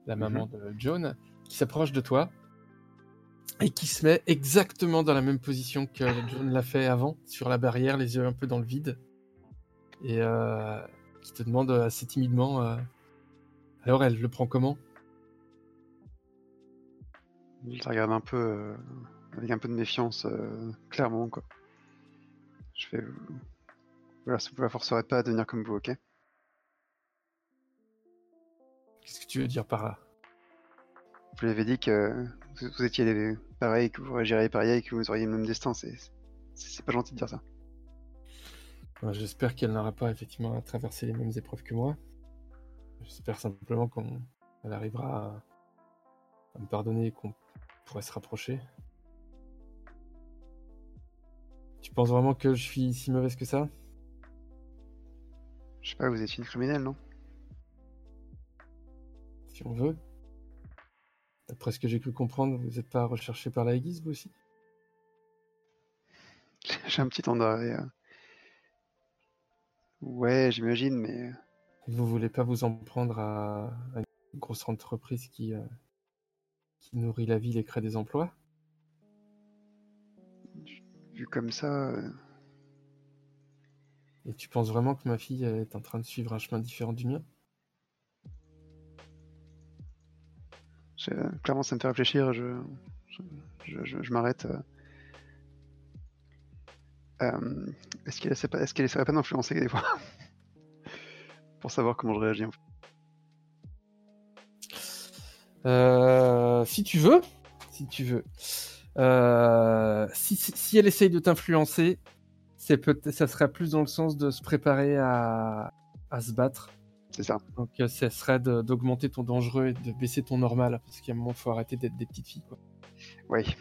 Speaker 2: la maman de John, qui s'approche de toi et qui se met exactement dans la même position que John l'a fait avant, sur la barrière, les yeux un peu dans le vide, et euh, qui te demande assez timidement euh, alors elle le prend comment?
Speaker 3: Je la regarde un peu euh, avec un peu de méfiance, clairement quoi. Je fais. Voilà, ça vous la forcerait pas à devenir comme vous, ok?
Speaker 2: Qu'est-ce que tu veux dire par là?
Speaker 3: Vous lui avez dit que vous, vous étiez pareil, que vous réagiriez pareil et que vous auriez le même destin. C'est pas gentil de dire ça.
Speaker 2: J'espère qu'elle n'aura pas effectivement à traverser les mêmes épreuves que moi. J'espère simplement qu'on elle arrivera à, à me pardonner et qu'on pourrait se rapprocher. Tu penses vraiment que je suis si mauvaise que ça?
Speaker 3: Je sais pas, vous étiez une criminelle, non?
Speaker 2: Si on veut. D'après ce que j'ai cru comprendre, vous n'êtes pas recherché par la Aiguise, vous aussi?
Speaker 3: J'ai un petit temps d'arrêt. euh. Ouais, j'imagine, mais
Speaker 2: Vous voulez pas vous en prendre à, à grosse entreprise qui, euh, qui nourrit la ville et crée des emplois?
Speaker 3: Vu comme ça, euh,
Speaker 2: Et tu penses vraiment que ma fille est en train de suivre un chemin différent du mien?
Speaker 3: Clairement, ça me fait réfléchir. Je, je, m'arrête. euh. Euh, est-ce qu'elle essaierait pas d'influencer des fois pour savoir comment je réagis en fait?
Speaker 2: Euh, si tu veux, si tu veux. Euh, si, si- elle essaye de t'influencer, ça serait plus dans le sens de se préparer à, à se battre.
Speaker 3: C'est ça.
Speaker 2: Donc, euh, ça serait d'augmenter ton dangereux et de baisser ton normal, parce qu'à un moment, il faut arrêter d'être des petites filles. Quoi.
Speaker 3: Oui.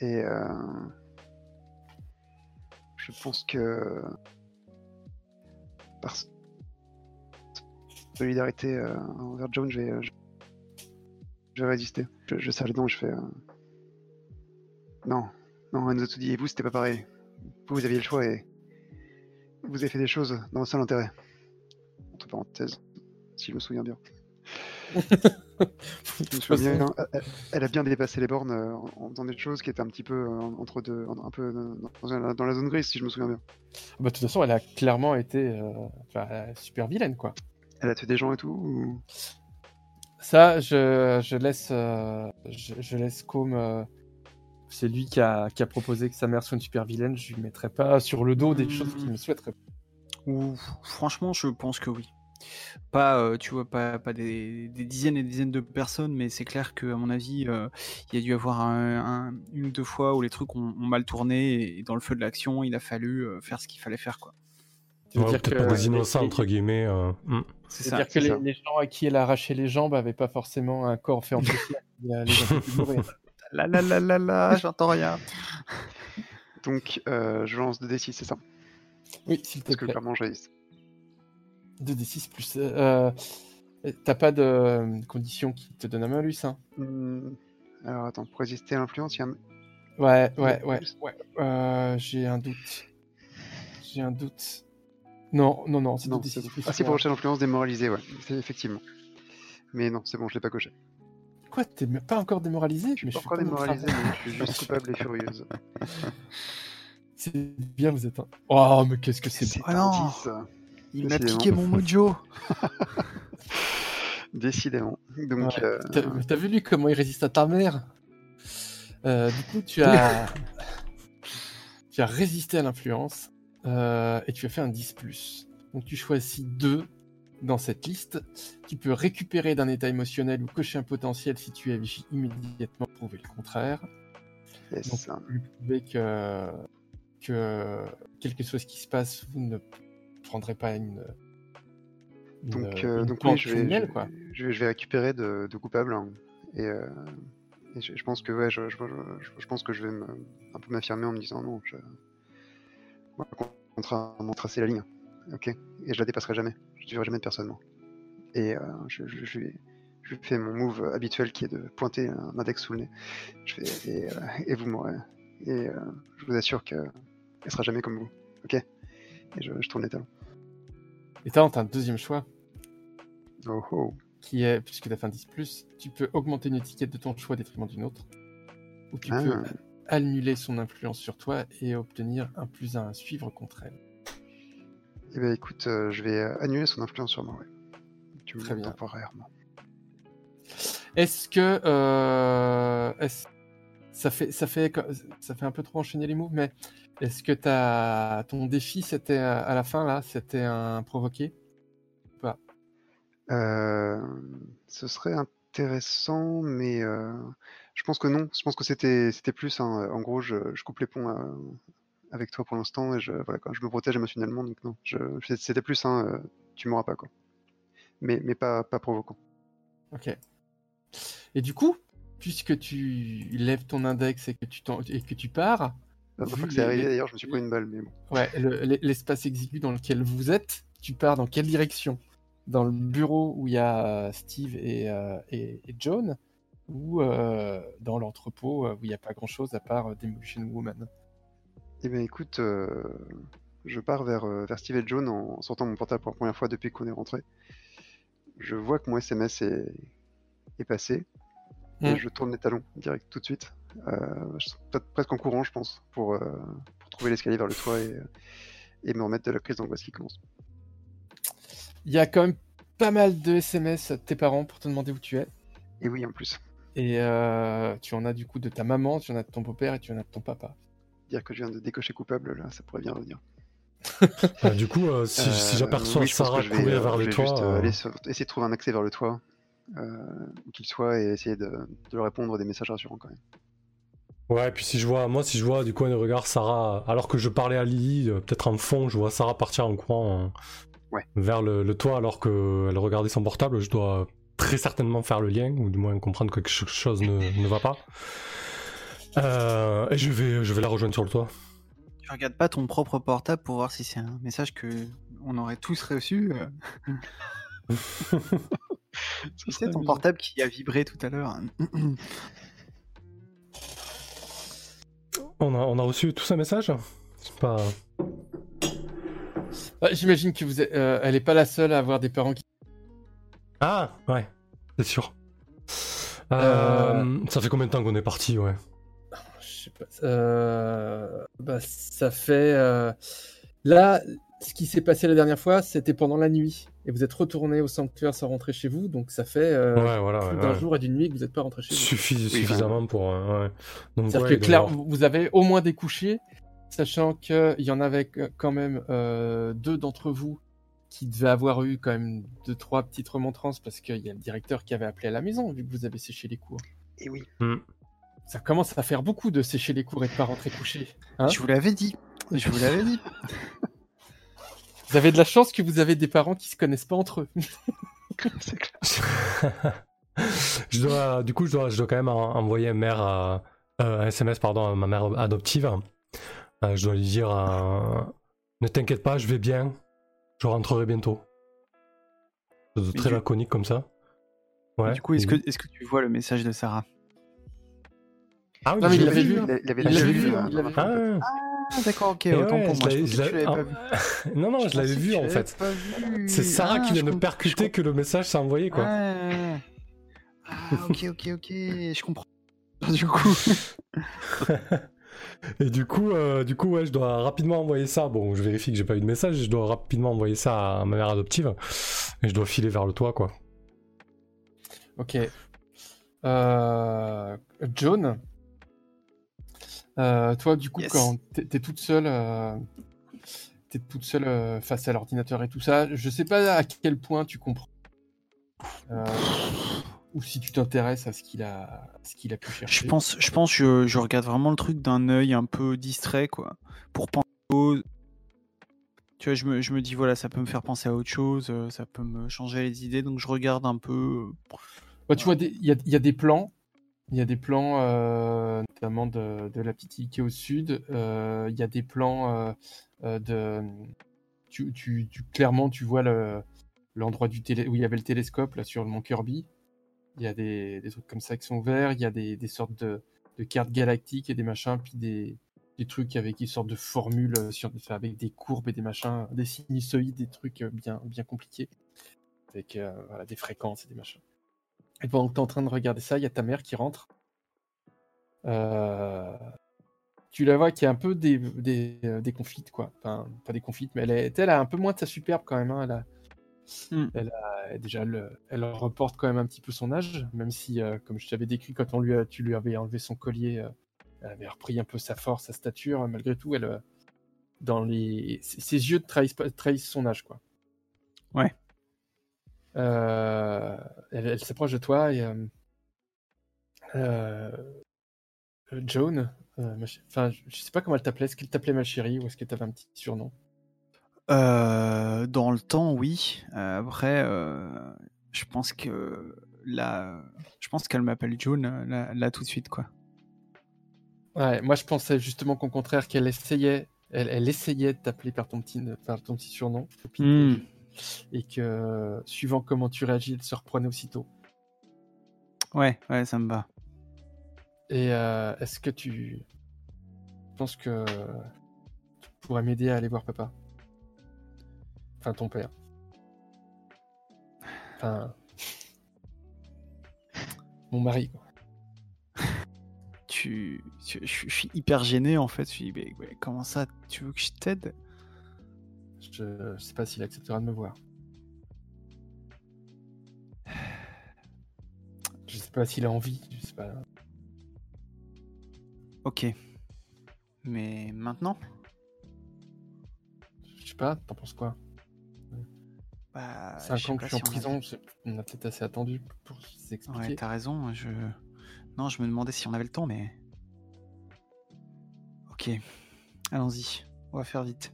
Speaker 3: Et euh, je pense que par solidarité euh, envers John, je vais, je, je vais résister. Je, je serre les dents, je fais. euh, Non, non, elle nous a tout dit. Et vous, c'était pas pareil. Vous, vous aviez le choix et vous avez fait des choses dans votre seul intérêt. Entre parenthèses, si je me souviens bien. Je me souviens bien, elle, elle a bien dépassé les bornes euh, en faisant des choses qui étaient un petit peu euh, entre deux, un peu euh, dans, la- dans la zone grise, si je me souviens bien.
Speaker 2: Bah, de toute façon, elle a clairement été euh, super vilaine, quoi.
Speaker 3: Elle a tué des gens et tout ou-
Speaker 2: Ça, je, je laisse, euh, je, je laisse comme euh, c'est lui qui a, qui a proposé que sa mère soit une super vilaine. Je lui mettrai pas sur le dos des choses qu'il me souhaiterait.
Speaker 4: Ou franchement, je pense que oui. Pas, euh, tu vois, pas, pas des, des dizaines et des dizaines de personnes, mais c'est clair que, à mon avis, euh, il y a dû y avoir un, un- une ou deux fois où les trucs ont, ont mal tourné et dans le feu de l'action, il a fallu euh, faire ce qu'il fallait faire, quoi.
Speaker 2: Ça veut
Speaker 1: Ouais,
Speaker 2: dire
Speaker 1: peut-être
Speaker 2: que
Speaker 1: pas des
Speaker 2: les-
Speaker 1: innocents, entre guillemets. euh, hmm.
Speaker 4: C'est
Speaker 2: C'est-à-dire que les,
Speaker 3: ça.
Speaker 2: les gens à qui elle a arraché les jambes avaient pas forcément un corps fait en mourir.
Speaker 4: La la la la la, j'entends rien.
Speaker 3: Donc, euh, je lance 2d6, c'est ça?
Speaker 2: Oui, s'il te
Speaker 3: Parce que
Speaker 2: plaît.
Speaker 3: clairement, résiste.
Speaker 2: 2d6 plus. Euh, euh, T'as pas de euh, condition qui te donne un malus, hein
Speaker 3: Hmm, Alors, attends, pour résister à l'influence, il y a un.
Speaker 2: Ouais, ouais, ouais. ouais. Euh, J'ai un doute. J'ai un doute. Non, non, non, c'est
Speaker 3: Non,
Speaker 2: 2d6
Speaker 3: c'est bon.
Speaker 2: plus.
Speaker 3: Ah, si, pour rejeter l'influence démoralisée, ouais, c'est effectivement. Mais non, c'est bon, je l'ai pas coché.
Speaker 2: Quoi, t'es pas encore démoralisé?
Speaker 3: Je suis
Speaker 2: Mais
Speaker 3: pas
Speaker 2: je
Speaker 3: encore
Speaker 2: suis
Speaker 3: démoralisé, mais je suis juste coupable et furieuse.
Speaker 2: C'est bien, vous êtes un. Oh, mais qu'est-ce que c'est
Speaker 3: C'est.
Speaker 4: Ah non.
Speaker 3: Un 10,
Speaker 4: Il m'a piqué mon mojo.
Speaker 3: décidément. Donc,
Speaker 2: Ouais.
Speaker 3: euh,
Speaker 2: T'as vu lui comment il résiste à ta mère Euh, Du coup, tu as, tu as résisté à l'influence euh, et tu as fait un 10+. Donc tu choisis deux dans cette liste. Tu peux récupérer d'un état émotionnel ou cocher un potentiel si tu agis immédiatement pour prouver le contraire.
Speaker 3: yes.
Speaker 2: Lui prouver que, que quel que soit ce qui se passe, vous ne prendrez pas une, une,
Speaker 3: Donc, euh,
Speaker 2: une
Speaker 3: donc
Speaker 2: pente
Speaker 3: oui, je vais, je,
Speaker 2: quoi.
Speaker 3: je je vais récupérer de, de coupables. hein. et, euh, et je, pense que ouais, je, je, je- je pense que je vais me, un peu m'affirmer en me disant non, je, moi, contrairement tracer la ligne, ok, et je la dépasserai jamais. Je ne tuerai jamais de personne. moi. Et euh, je, je, fais mon move habituel qui est de pointer un index sous le nez. Je fais et, euh, et vous mourrez. Et euh, je vous assure que elle sera jamais comme vous, ok? Et je tourne les talons.
Speaker 2: Et t'as un deuxième choix.
Speaker 3: Oh oh.
Speaker 2: qui est, puisque tu as fait un 10+, tu peux augmenter une étiquette de ton choix au détriment d'une autre. Ou tu
Speaker 3: Ah.
Speaker 2: peux annuler son influence sur toi et obtenir un plus un à suivre contre elle.
Speaker 3: Eh ben écoute, euh, je vais euh, annuler son influence sur moi, ouais. Tu me
Speaker 2: Très bien.
Speaker 3: temporairement.
Speaker 2: Est-ce que... euh, est-ce- ça, fait, ça, fait, ça fait un peu trop enchaîner les moves, mais est-ce que t'as, ton défi, c'était à la fin, là, c'était un provoqué
Speaker 3: Euh, ce serait intéressant, mais euh, je pense que non. Je pense que c'était c'était plus, hein, en gros, je, je coupe les ponts euh, avec toi pour l'instant et je, voilà, quoi, je me protège émotionnellement, donc non. Je, c'était plus, hein, tu m'auras pas, quoi. Mais, mais pas, pas provoquant.
Speaker 2: Ok. Et du coup, puisque tu lèves ton index et que tu, t'en- et que tu pars,
Speaker 3: La fois que c'est arrivé,
Speaker 2: les-
Speaker 3: d'ailleurs, je me suis pris une balle, mais bon.
Speaker 2: Ouais, le- l'espace exigu dans lequel vous êtes, tu pars dans quelle direction? Dans le bureau où il y a euh, Steve et, euh, et, et John ou euh, dans l'entrepôt euh, où il n'y a pas grand chose à part Demolition Woman?
Speaker 3: Eh ben écoute, euh, je pars vers, vers Steve et John en sortant mon portable pour la première fois depuis qu'on est rentré. je vois que mon SMS est, est passé. Et
Speaker 2: Mm.
Speaker 3: je tourne les talons direct tout de suite. Euh, je suis peut-être presque en courant, je pense, pour, euh, pour trouver l'escalier vers le toit et, et me remettre de la crise d'angoisse qui commence.
Speaker 2: Il y a quand même pas mal de SMS de tes parents pour te demander où tu es.
Speaker 3: Et oui, en plus,
Speaker 2: Et euh, tu en as du coup de ta maman, tu en as de ton beau-père et tu en as de ton papa.
Speaker 3: dire que je viens de décocher coupable, là, ça pourrait bien revenir.
Speaker 1: Bah, du coup, euh, si, si
Speaker 3: Euh,
Speaker 1: j'aperçois
Speaker 3: oui,
Speaker 1: Sarah
Speaker 3: je vais,
Speaker 1: courir
Speaker 3: euh,
Speaker 1: vers
Speaker 3: je
Speaker 1: le
Speaker 3: vais
Speaker 1: toit,
Speaker 3: juste, euh,
Speaker 1: euh,
Speaker 3: aller sur- essayer de trouver un accès vers le toit, euh, où qu'il soit, et essayer de, de leur répondre des messages rassurants quand même.
Speaker 1: Ouais, et puis si je vois, moi, si je vois du coin de regard Sarah, alors que je parlais à Lily, euh, peut-être en fond, je vois Sarah partir en courant euh,
Speaker 3: Ouais.
Speaker 1: vers le, le toit alors qu'elle regardait son portable, je dois très certainement faire le lien, ou du moins comprendre que quelque chose ne, ne va pas. Euh, et je vais, je vais la rejoindre sur le toit.
Speaker 4: Tu regardes pas ton propre portable pour voir si c'est un message que on aurait tous reçu. euh. Tu sais, ton portable qui a vibré tout à l'heure.
Speaker 1: On a, on a reçu tous un message C'est pas...
Speaker 2: Ouais, J'imagine que vous êtes, euh, elle est pas la seule à avoir des parents qui.
Speaker 1: Ah, ouais, c'est sûr. Euh, Ça fait combien de temps qu'on est parti, ouais
Speaker 2: Je sais pas. euh, bah, ça fait. euh, Là, ce qui s'est passé la dernière fois, c'était pendant la nuit. Et vous êtes retourné au sanctuaire sans rentrer chez vous. Donc ça fait euh,
Speaker 1: Ouais, voilà.
Speaker 2: plus
Speaker 1: ouais,
Speaker 2: d'un
Speaker 1: ouais.
Speaker 2: jour et d'une nuit que vous n'êtes pas rentré chez vous.
Speaker 1: Suffi- suffisamment pour. euh, ouais. Donc,
Speaker 2: C'est-à-dire
Speaker 1: ouais,
Speaker 2: que clair,
Speaker 1: avoir-
Speaker 2: vous avez au moins découché, sachant qu'il y en avait quand même euh, deux d'entre vous qui devaient avoir eu quand même deux, trois petites remontrances parce qu'il y a le directeur qui avait appelé à la maison vu que vous avez séché les cours.
Speaker 3: Et oui,
Speaker 2: Ça commence à faire beaucoup de sécher les cours et de pas rentrer coucher. Hein?
Speaker 4: Je vous l'avais dit. Je vous l'avais dit.
Speaker 2: vous avez de la chance que vous avez des parents qui se connaissent pas entre eux.
Speaker 3: c'est clair.
Speaker 1: je dois, du coup, je dois, je dois quand même en- envoyer un, mère à- euh, un SMS pardon, à ma mère adoptive. Euh, je dois lui dire euh, Ne t'inquiète pas, je vais bien. Je rentrerai bientôt.
Speaker 4: Mais
Speaker 1: très
Speaker 4: du-
Speaker 1: laconique comme ça. Ouais.
Speaker 4: du coup, est-ce que, est-ce que tu vois le message de Sarah?
Speaker 1: Ah oui,
Speaker 2: Non, mais
Speaker 1: je
Speaker 2: il l'avait
Speaker 1: vu.
Speaker 2: vu.
Speaker 3: Il
Speaker 2: l'avait vu.
Speaker 1: Ah,
Speaker 4: d'accord, ok,
Speaker 1: Et
Speaker 4: autant
Speaker 1: ouais,
Speaker 4: pour moi. Je
Speaker 1: l'avais-
Speaker 4: pensais
Speaker 1: je
Speaker 4: que tu pas vu.
Speaker 1: non, non, je l'avais vu en fait. C'est Sarah
Speaker 4: Ah,
Speaker 1: qui vient de percuter que le message s'est envoyé quoi.
Speaker 4: Ouais. Ah, ok, ok, ok. Je comprends. Du coup.
Speaker 1: Et du coup, euh, du coup, ouais, je dois rapidement envoyer ça. Bon, je vérifie que j'ai pas eu de message. Je dois rapidement envoyer ça à ma mère adoptive. Et je dois filer vers le toit, quoi.
Speaker 2: Ok. Euh, John, euh, toi, du coup,
Speaker 4: Yes.
Speaker 2: quand t'es toute seule, euh, t'es toute seule euh, face à l'ordinateur et tout ça, je sais pas à quel point tu comprends. Euh, ou si tu t'intéresses à ce qu'il a, à ce qu'il a pu chercher.
Speaker 4: Je pense, je pense, je, je regarde vraiment le truc d'un œil un peu distrait, quoi, pour penser aux... Tu vois, je me, je me dis, voilà, ça peut me faire penser à autre chose, ça peut me changer les idées, donc je regarde un peu.
Speaker 2: Bah, tu vois, il y a, il y a des plans. Il y a des plans, euh, notamment de, de la petite est au sud. Euh, Il y a des plans euh, de. Tu, tu, clairement, tu vois le- l'endroit télé où il y avait le télescope là sur le mont Kirby. Il y a des, des trucs comme ça qui sont ouverts. Il y a des, des sortes de, de cartes galactiques et des machins, puis des, des trucs avec une sorte de formules sur, avec des courbes et des machins, des sinusoïdes, des trucs bien, bien compliqués, avec voilà, des fréquences et des machins. Et pendant que tu es en train de regarder ça, il y a ta mère qui rentre. Euh, Tu la vois qui est un peu des, des, euh, déconfite, quoi. Enfin, pas déconfite, mais elle, est, elle a un peu moins de sa superbe quand même. hein. Elle, a,
Speaker 4: Hmm.
Speaker 2: elle a- déjà, elle, elle reporte quand même un petit peu son âge, même si, euh, comme je t'avais décrit, quand on lui a- tu lui avais enlevé son collier, euh, elle avait repris un peu sa force, sa stature. Malgré tout, elle, dans les... ses yeux trahissent, trahissent son âge, quoi.
Speaker 4: Ouais.
Speaker 2: Euh, elle, elle s'approche de toi et euh, euh, Joan, euh, enfin, je sais pas comment elle t'appelait. Est-ce qu'elle t'appelait ma chérie ou est-ce qu'elle t'avait un petit surnom?
Speaker 4: Euh, dans le temps, oui. Euh, après, euh, je pense que là, je pense qu'elle m'appelle June euh, là, là tout de suite, quoi.
Speaker 2: Ouais, moi je pensais justement qu'au contraire qu'elle essayait, elle, elle essayait de t'appeler par ton petit, par ton petit surnom,
Speaker 4: Hmm.
Speaker 2: Et que suivant comment tu réagis, elle se reprenait aussitôt.
Speaker 4: Ouais, ouais, ça me va.
Speaker 2: Et euh, est-ce que tu penses que tu pourrais m'aider à aller voir papa? Enfin, ton père. Enfin. Mon mari, quoi.
Speaker 4: Tu, tu- je suis hyper gêné en fait. Je suis, mais, mais comment ça, tu veux que je t'aide?
Speaker 2: Je, je sais pas s'il acceptera de me voir. Je sais pas s'il a envie, je sais pas.
Speaker 4: Ok. Mais maintenant?
Speaker 2: Je sais pas, t'en penses quoi?
Speaker 4: Bah, je
Speaker 2: 5
Speaker 4: sais
Speaker 2: ans que je suis en
Speaker 4: si
Speaker 2: prison, on a peut-être assez attendu pour s'expliquer.
Speaker 4: Ouais, t'as raison. Je... Non, je me demandais si on avait le temps, mais. Ok. Allons-y. On va faire vite.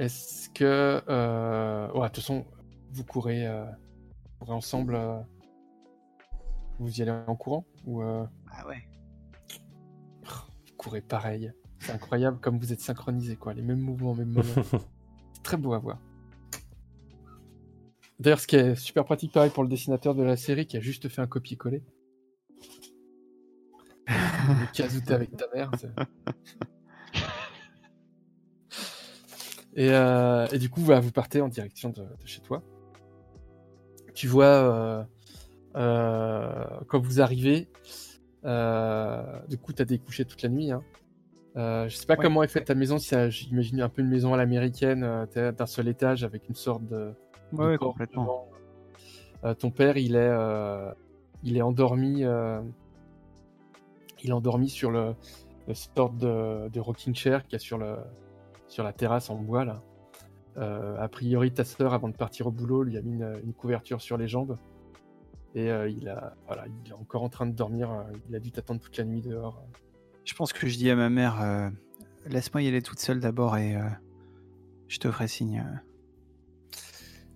Speaker 2: Est-ce que. euh, Ouais, de toute façon, vous courez, euh, vous courez ensemble. euh, Vous y allez en courant Ou euh,
Speaker 4: Ah ouais.
Speaker 2: vous courez pareil C'est incroyable comme vous êtes synchronisés, quoi. Les mêmes mouvements, même moment. C'est très beau à voir. D'ailleurs, ce qui est super pratique, pareil, pour le dessinateur de la série qui a juste fait un copier-coller. Le casouté avec ta mère. Et, euh, et du coup, voilà, vous partez en direction de, de chez toi. Tu vois, euh, euh, quand vous arrivez, du coup, tu as découché toute la nuit. Hein. Je sais pas
Speaker 4: Ouais.
Speaker 2: comment est faite ta maison, si j'imagine un peu une maison à l'américaine, d'un seul étage avec une sorte de,
Speaker 4: Ouais,
Speaker 2: de
Speaker 4: ouais,
Speaker 2: porte
Speaker 4: complètement.
Speaker 2: ton père, il est, il est endormi. il est endormi sur le, le sorte de, de rocking chair qu'il y a sur, le, sur la terrasse en bois là. Euh, a priori, ta sœur, avant de partir au boulot, lui a mis une, une couverture sur les jambes. Et euh, il, a, voilà, il est encore en train de dormir. euh, Il a dû t'attendre toute la nuit dehors.
Speaker 4: Je pense que je dis à ma mère euh, laisse-moi y aller toute seule d'abord et euh, je te ferai signe.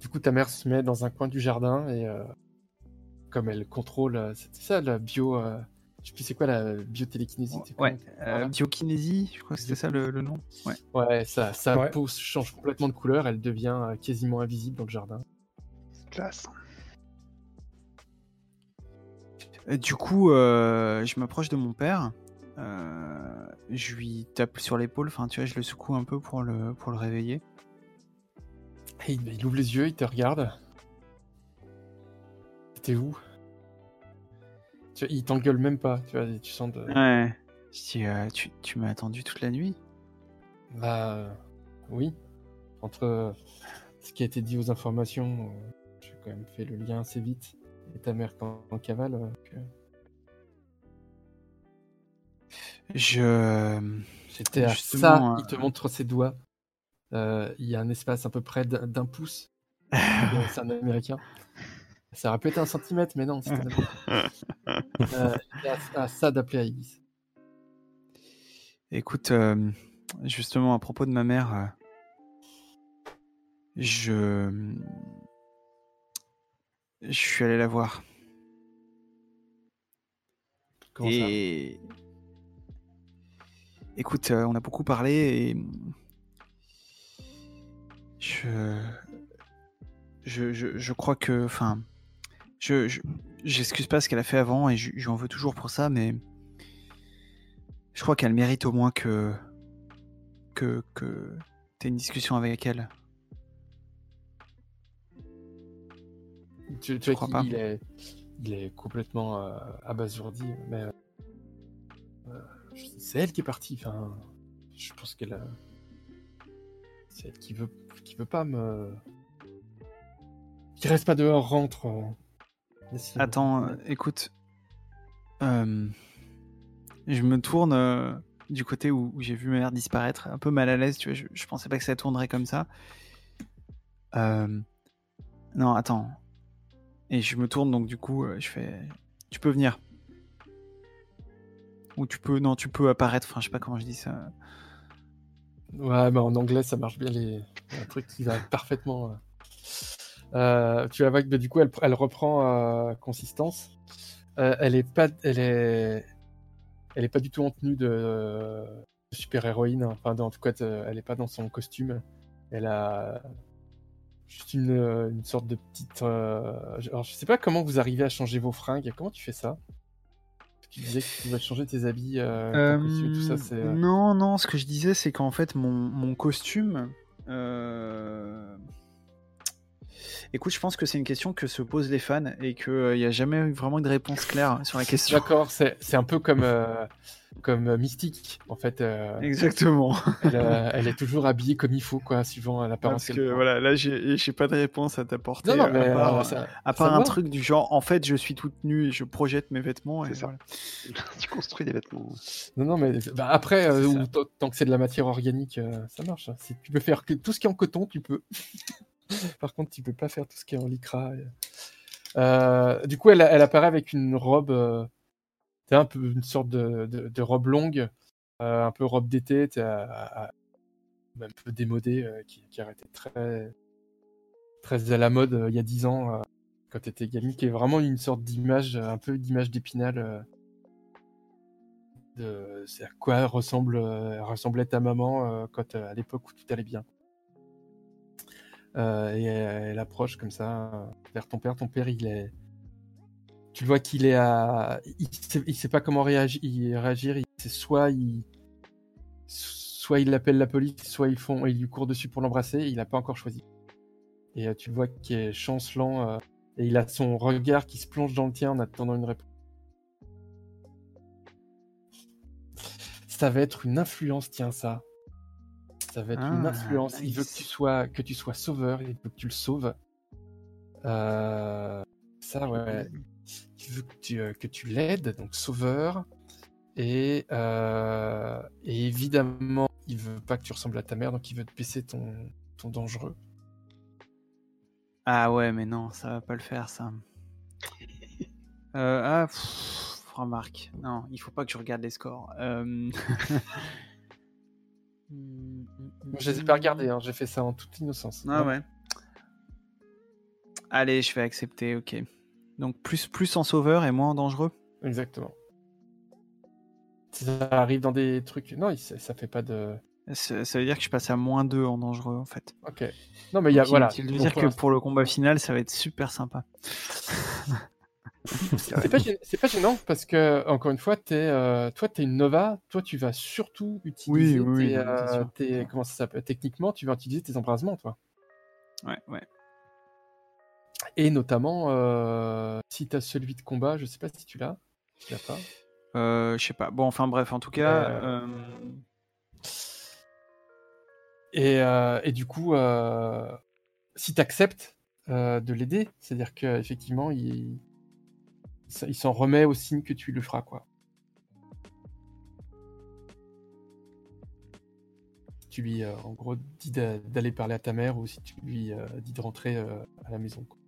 Speaker 2: Du coup, ta mère se met dans un coin du jardin et euh, comme elle contrôle, euh, c'est ça la bio, euh, je sais plus c'est quoi la biotélékinésie. c'est
Speaker 4: Ouais, euh, biokinésie, je crois que c'était ça le, le nom. Ouais.
Speaker 2: Ouais, sa, sa
Speaker 1: Ouais.
Speaker 2: peau change complètement de couleur, elle devient euh, quasiment invisible dans le jardin.
Speaker 3: Classe.
Speaker 4: Euh, Du coup, euh, je m'approche de mon père. euh, je lui tape sur l'épaule, enfin tu vois, je le secoue un peu pour le, pour le réveiller.
Speaker 2: Et il, il ouvre les yeux, il te regarde. T'es où? Tu, Il t'engueule même pas, tu vois, tu sens de...
Speaker 4: Ouais. Dis, euh, tu, tu m'as attendu toute la nuit?
Speaker 2: Bah, euh, oui. Entre euh, ce qui a été dit aux informations, j'ai quand même fait le lien assez vite. Et ta mère en cavale, que
Speaker 4: Je.
Speaker 2: à
Speaker 4: Justement,
Speaker 2: ça, il te montre ses doigts. Il y a un espace à peu près d'un pouce. C'est un américain. Ça aurait pu être un centimètre, mais non, c'était. Euh, à, à ça d'appeler Aïs.
Speaker 4: Écoute, euh, justement, à propos de ma mère, euh, je. Je suis allé la voir.
Speaker 2: Comment ça?
Speaker 4: Et. Écoute, euh, on a beaucoup parlé et. Je. Je, je, je crois que. Enfin. Je. je- J'excuse pas ce qu'elle a fait avant et je, je lui en veux toujours pour ça, mais. Je crois qu'elle mérite au moins que. Que. Que. T'aies une discussion avec elle.
Speaker 2: Tu,
Speaker 4: crois pas.
Speaker 2: est, il est complètement euh, abasourdi, mais euh, euh, c'est elle qui est partie. Enfin, je pense qu'elle, a- c'est elle qui veut, qui veut pas me, qui reste pas dehors, rentre.
Speaker 4: Attends, euh, écoute. Euh, je me tourne euh, du côté où, où j'ai vu ma mère disparaître, un peu mal à l'aise, tu vois. Je, je pensais pas que ça tournerait comme ça. Euh, non, attends. Et je me tourne, donc du coup, euh, je fais. Tu peux venir. Ou tu peux. Non, tu peux apparaître. Enfin, je sais pas comment je dis ça.
Speaker 2: Ouais, mais en anglais, ça marche bien. Les... Un truc qui va parfaitement. Euh. Tu vas voir que bah, du coup, elle, elle reprend euh, consistance. Euh, elle est pas, elle est, elle est pas du tout en tenue de, de super héroïne. Enfin, en tout cas, elle est pas dans son costume. Elle a juste une, une sorte de petite. Alors, je sais pas comment vous arrivez à changer vos fringues. Comment tu fais ça? Tu disais que tu vas changer tes habits, ton costume, tout ça. C'est.
Speaker 4: Non, non, ce que je disais, c'est qu'en fait, mon, mon costume. Euh, Écoute, je pense que c'est une question que se posent les fans et qu'il n'y a jamais eu vraiment de réponse claire sur la question.
Speaker 2: D'accord, c'est un peu comme, euh, comme euh, Mystique, en fait. euh,
Speaker 4: Exactement.
Speaker 2: elle, euh, elle est toujours habillée comme il faut, quoi, suivant l'apparence
Speaker 4: Parce que voilà, là, j'ai j'ai pas de réponse à t'apporter.
Speaker 2: Non, non,
Speaker 4: à
Speaker 2: mais
Speaker 4: part,
Speaker 2: euh, ça-
Speaker 4: à
Speaker 2: ça
Speaker 4: part un
Speaker 2: va.
Speaker 4: truc du genre, en fait, je suis toute nue et je projette mes vêtements. Et
Speaker 3: C'est ça.
Speaker 4: voilà.
Speaker 3: tu construis des vêtements.
Speaker 2: Non, non, mais bah, après, euh, tant- que c'est de la matière organique, euh, ça marche. hein. Si tu peux faire que tout ce qui est en coton, tu peux. Par contre, tu peux pas faire tout ce qui est en lycra. et- Euh, du coup, elle, apparaît avec une robe, euh, un peu une sorte de, robe longue, euh, un peu robe d'été, un peu démodée, euh, qui, qui été très, très à la mode euh, il y a 10 ans, euh, quand t'étais gamine, qui est vraiment une sorte d'image, euh, un peu d'image d'épinal. euh, de c'est à quoi ressemble euh, ressemblait ta maman euh, quand euh, à l'époque où tout allait bien. Euh, et elle, elle approche comme ça euh, vers ton père. Ton père, il est, tu vois qu'il est à, il sait, sait pas comment réagir. Il soit il, soit appelle la police, soit ils font, il lui court dessus pour l'embrasser. Il a pas encore choisi. Et euh, tu le vois qu'il est chancelant euh, et il a son regard qui se plonge dans le tien en attendant une réponse. Ça va être une influence, tiens ça. Ça va être une
Speaker 4: Ah,
Speaker 2: influence. Il veut que tu sois que tu sois sauveur. Il veut que tu le sauves. Euh, ça ouais. Il veut que tu, euh, que tu l'aides, donc sauveur. Et, euh, et évidemment, il veut pas que tu ressembles à ta mère, donc il veut te baisser ton, ton dangereux.
Speaker 4: Ah ouais, mais non, ça va pas le faire, ça. Ah, pff, remarque. Non, il faut pas que je regarde les scores. Euh...
Speaker 2: Moi, je les ai pas regardés, hein, j'ai fait ça en toute innocence.
Speaker 4: Ah ouais. Allez, je vais accepter, ok. Donc plus, plus en sauveur et moins en dangereux
Speaker 2: Exactement. Ça arrive dans des trucs. Non, ça ça fait pas de.
Speaker 4: ça, ça veut dire que je passe à moins 2 en dangereux, en fait.
Speaker 2: Ok. Non, mais il y a.
Speaker 4: Donc,
Speaker 2: Voilà.
Speaker 4: Qui veut dire
Speaker 2: pour
Speaker 4: que pour le combat final, ça va être super sympa.
Speaker 2: C'est pas, gênant parce que, encore une fois, es, euh, toi, tu es une Nova. Toi, tu vas surtout utiliser.
Speaker 4: Oui, oui,
Speaker 2: tes, euh, tes- comment ça s'appelle Techniquement, tu vas utiliser tes embrasements, toi.
Speaker 4: Ouais, ouais.
Speaker 2: Et notamment, euh, si tu as celui de combat, je sais pas si tu l'as. Tu l'as pas.
Speaker 4: Euh, je sais pas. Bon, enfin bref, en tout cas,
Speaker 2: Euh,
Speaker 4: euh,
Speaker 2: Et, euh, et du coup, euh, si tu acceptes de l'aider, c'est-à-dire qu'effectivement, il, il s'en remet au signe que tu le feras, quoi. Tu lui, euh, en gros, dis d'a- d'aller parler à ta mère ou si tu lui euh, dis de rentrer euh, à la maison. quoi.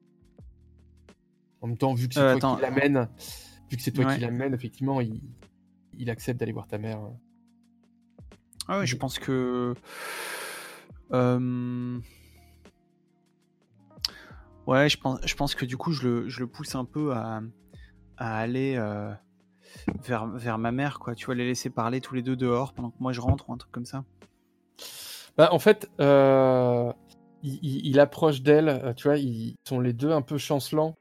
Speaker 2: En même temps, vu que c'est toi qui l'amène, vu que c'est toi
Speaker 4: Ouais.
Speaker 2: qui l'amène, effectivement, il, il accepte d'aller voir ta mère. euh.
Speaker 4: ah ouais, je pense que. euh, Ouais, je pense, je pense que du coup, je le, je le pousse un peu à, à aller euh, vers, vers ma mère, quoi. Tu vois, les laisser parler tous les deux dehors pendant que moi je rentre ou un truc comme ça.
Speaker 2: Bah, en fait, euh, il, approche d'elle, euh, tu vois, ils sont les deux un peu chancelants,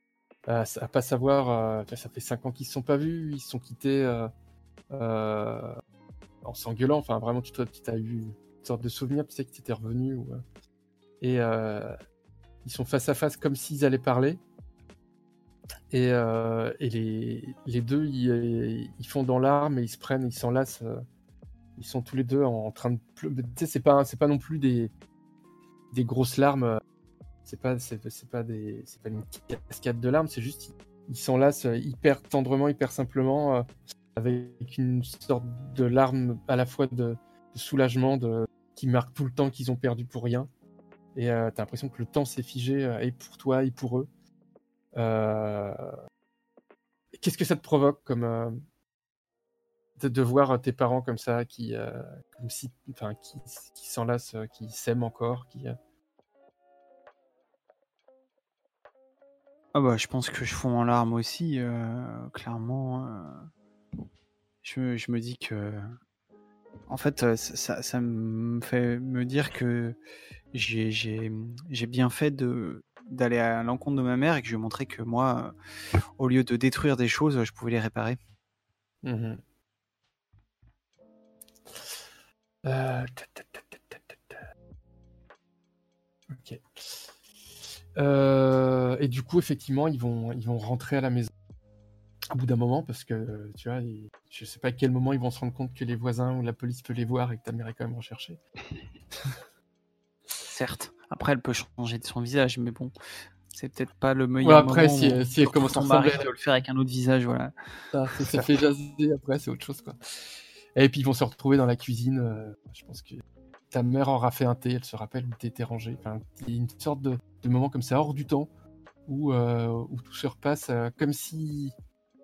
Speaker 2: euh, à pas savoir, ça fait cinq ans qu'ils se sont pas vus, ils se sont quittés en s'engueulant, enfin vraiment, tu as eu une sorte de souvenir, tu sais que tu étais revenu, et ils sont face à face comme s'ils allaient parler, et, euh, et les, deux, ils, ils font dans l'arme et ils se prennent, ils s'enlacent. euh, ils sont tous les deux en train de pleu- Tu sais, c'est pas, pas non plus des, grosses larmes. euh, C'est pas, pas des, une cascade de larmes. C'est juste, ils, s'enlacent euh, hyper tendrement, hyper simplement, euh, avec une sorte de larme à la fois de, soulagement, qui marque tout le temps qu'ils ont perdu pour rien. Et euh, t'as l'impression que le temps s'est figé, euh, et pour toi, et pour eux. Euh, Qu'est-ce que ça te provoque comme euh, de, voir tes parents comme ça, qui, euh, comme si, enfin, qui, qui s'enlacent, qui s'aiment encore,
Speaker 4: Ah bah, je pense que je fonds en larmes aussi, clairement. euh, je, me- dis que. En fait, ça, ça- me fait me dire que j'ai bien fait de d'aller à l'encontre de ma mère et que je lui ai montré que moi, euh, au lieu de détruire des choses, je pouvais les réparer.
Speaker 2: Euh. Ok. Euh, et du coup, effectivement, ils vont, ils vont rentrer à la maison au bout d'un moment parce que tu vois, ils- je sais pas à quel moment ils vont se rendre compte que les voisins ou la police peut les voir et que ta mère est quand même recherchée.
Speaker 4: Certes. Après, elle peut changer de son visage, mais bon, c'est peut-être pas le meilleur
Speaker 2: Ouais, après,
Speaker 4: moment
Speaker 2: si-
Speaker 4: où-
Speaker 2: si elle commence à ressembler à-
Speaker 4: de le faire avec un autre visage, voilà.
Speaker 2: Ça, ça, ça fait jaser après, c'est autre chose quoi. Et puis ils vont se retrouver dans la cuisine. euh, je pense que ta mère aura fait un thé, elle se rappelle où t'étais rangé. Enfin, il y a une sorte de, de moment comme ça hors du temps où, euh, où tout se repasse euh, comme si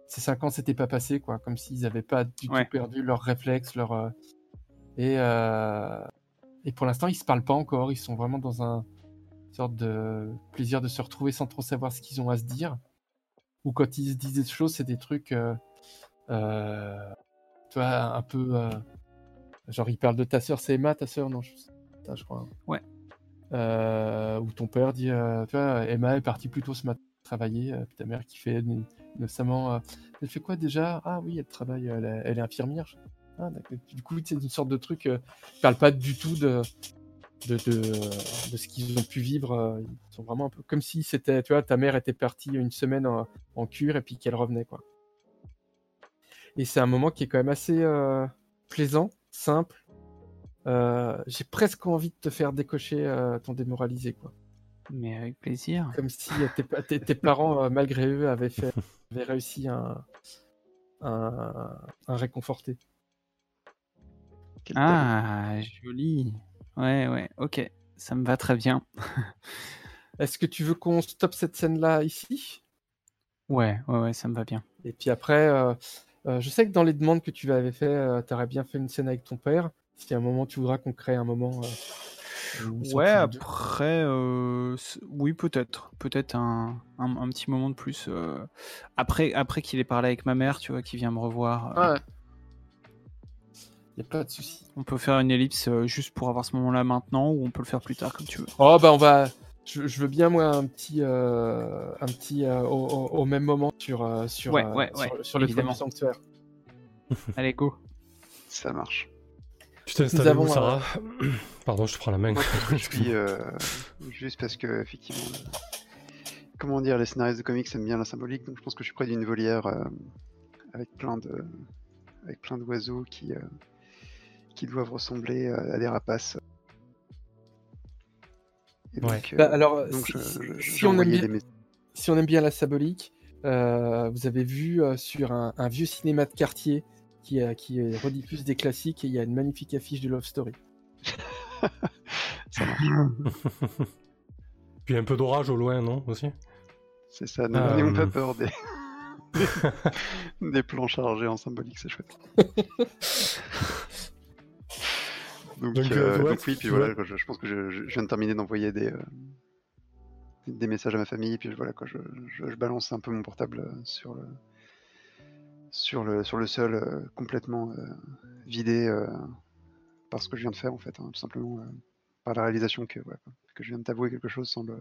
Speaker 2: ces cinq ans s'étaient pas passés quoi, comme s'ils n'avaient pas du
Speaker 4: Ouais.
Speaker 2: tout perdu leurs réflexes, leur et et pour l'instant ils se parlent pas encore. Ils sont vraiment dans un sorte de plaisir de se retrouver sans trop savoir ce qu'ils ont à se dire. Ou quand ils se disent des choses, c'est des trucs euh, euh, tu vois, un peu. euh, genre, il parle de ta sœur, c'est Emma, ta sœur, non, je, ça, je crois.
Speaker 4: Ouais.
Speaker 2: Où ton père dit, tu vois, Emma est partie plus tôt ce matin travailler, puis ta mère qui fait euh, elle fait quoi déjà? Ah oui, elle travaille, elle, est- elle est infirmière. je- Ah. Du coup, c'est une sorte de truc. Euh, ils parlent pas du tout de. De, de, de ce qu'ils ont pu vivre, euh, ils sont vraiment un peu comme si c'était, tu vois, ta mère était partie une semaine en, en cure et puis qu'elle revenait, quoi. Et c'est un moment qui est quand même assez euh, plaisant, simple. Euh, J'ai presque envie de te faire décocher ton démoralisé, quoi.
Speaker 4: Mais avec plaisir.
Speaker 2: Comme si tes, tes- parents, malgré eux, avaient, fait, avaient réussi un, un, un réconforté.
Speaker 3: Quel talent.
Speaker 4: Ah, joli. Ouais, ouais, ok. Ça me va très bien.
Speaker 2: Est-ce que tu veux qu'on stoppe cette scène-là ici?
Speaker 4: Ouais, ouais, ouais, ça me va bien.
Speaker 2: Et puis après, euh, euh, je sais que dans les demandes que tu avais fait, tu aurais bien fait une scène avec ton père. Si à un moment tu voudras qu'on crée un moment. euh,
Speaker 4: Ouais, après, euh, oui, peut-être. Peut-être un, un, un petit moment de plus. euh, Après, après qu'il ait parlé avec ma mère, tu vois, qui vient me revoir. euh,
Speaker 2: Ouais. Y a pas de souci.
Speaker 4: On peut faire une ellipse euh, juste pour avoir ce moment-là maintenant ou on peut le faire plus tard comme tu veux.
Speaker 2: Oh bah on va. Je, je veux bien moi un petit, euh, un petit euh, au, même moment sur euh, sur
Speaker 4: Ouais, ouais,
Speaker 2: sur,
Speaker 4: ouais,
Speaker 2: sur le toit du sanctuaire.
Speaker 4: Allez, go.
Speaker 3: Ça marche.
Speaker 1: Tu t'es installé où, Sarah Pardon, je te prends la main.
Speaker 3: Je suis euh, juste parce que effectivement, comment dire, les scénaristes de comics aiment bien la symbolique, donc je pense que je suis près d'une volière euh, avec plein de, avec plein d'oiseaux qui, euh, qui doivent ressembler à, à des rapaces. Et
Speaker 1: Ouais.
Speaker 3: donc, euh,
Speaker 2: Bah, alors
Speaker 3: donc
Speaker 2: si,
Speaker 3: je-
Speaker 2: si-
Speaker 3: je-
Speaker 2: si
Speaker 3: j'ai
Speaker 2: on aime bien,
Speaker 3: des mess-
Speaker 2: si on aime bien la symbolique, euh, vous avez vu euh, sur un, un vieux cinéma de quartier qui, euh, qui euh, rediffuse des classiques et il y a une magnifique affiche de Love Story.
Speaker 3: ça.
Speaker 1: Puis un peu d'orage au loin, non Aussi?
Speaker 3: C'est ça, ne-
Speaker 1: Euh,
Speaker 3: n'ayons pas peur des... des plans chargés en symbolique, c'est chouette. Donc,
Speaker 1: Donc,
Speaker 3: euh,
Speaker 1: ouais,
Speaker 3: donc oui, puis voilà, quoi, je, je pense que je, viens de terminer d'envoyer des, euh, des messages à ma famille, puis voilà, quoi, je, balance un peu mon portable euh, sur le, sur le, sur le sol euh, complètement vidé par ce que je viens de faire, en fait, hein, tout simplement par la réalisation que, ouais, que je viens de t'avouer quelque chose sans le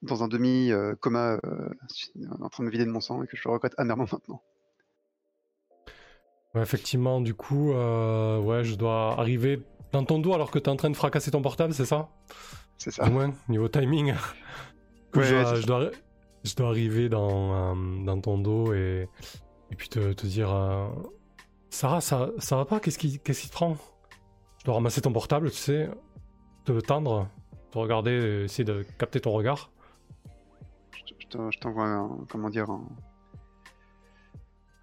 Speaker 3: dans un demi-coma en train de me vider de mon sang et que je le regrette amèrement maintenant.
Speaker 1: Ouais, effectivement, du coup, euh, ouais, je dois arriver dans ton dos alors que t'es en train de fracasser ton portable, c'est ça?
Speaker 3: C'est ça.
Speaker 1: Au moins, niveau timing.
Speaker 3: Ouais,
Speaker 1: je, dois, je, dois, je dois arriver dans, euh, dans ton dos et, et puis te, te dire euh, Sarah, ça, ça va pas? Qu'est-ce qui, qu'est-ce qui te prend? Je dois ramasser ton portable, tu sais, te tendre, te regarder, essayer de capter ton regard.
Speaker 3: Je, je te- je t'envoie un, comment dire, un,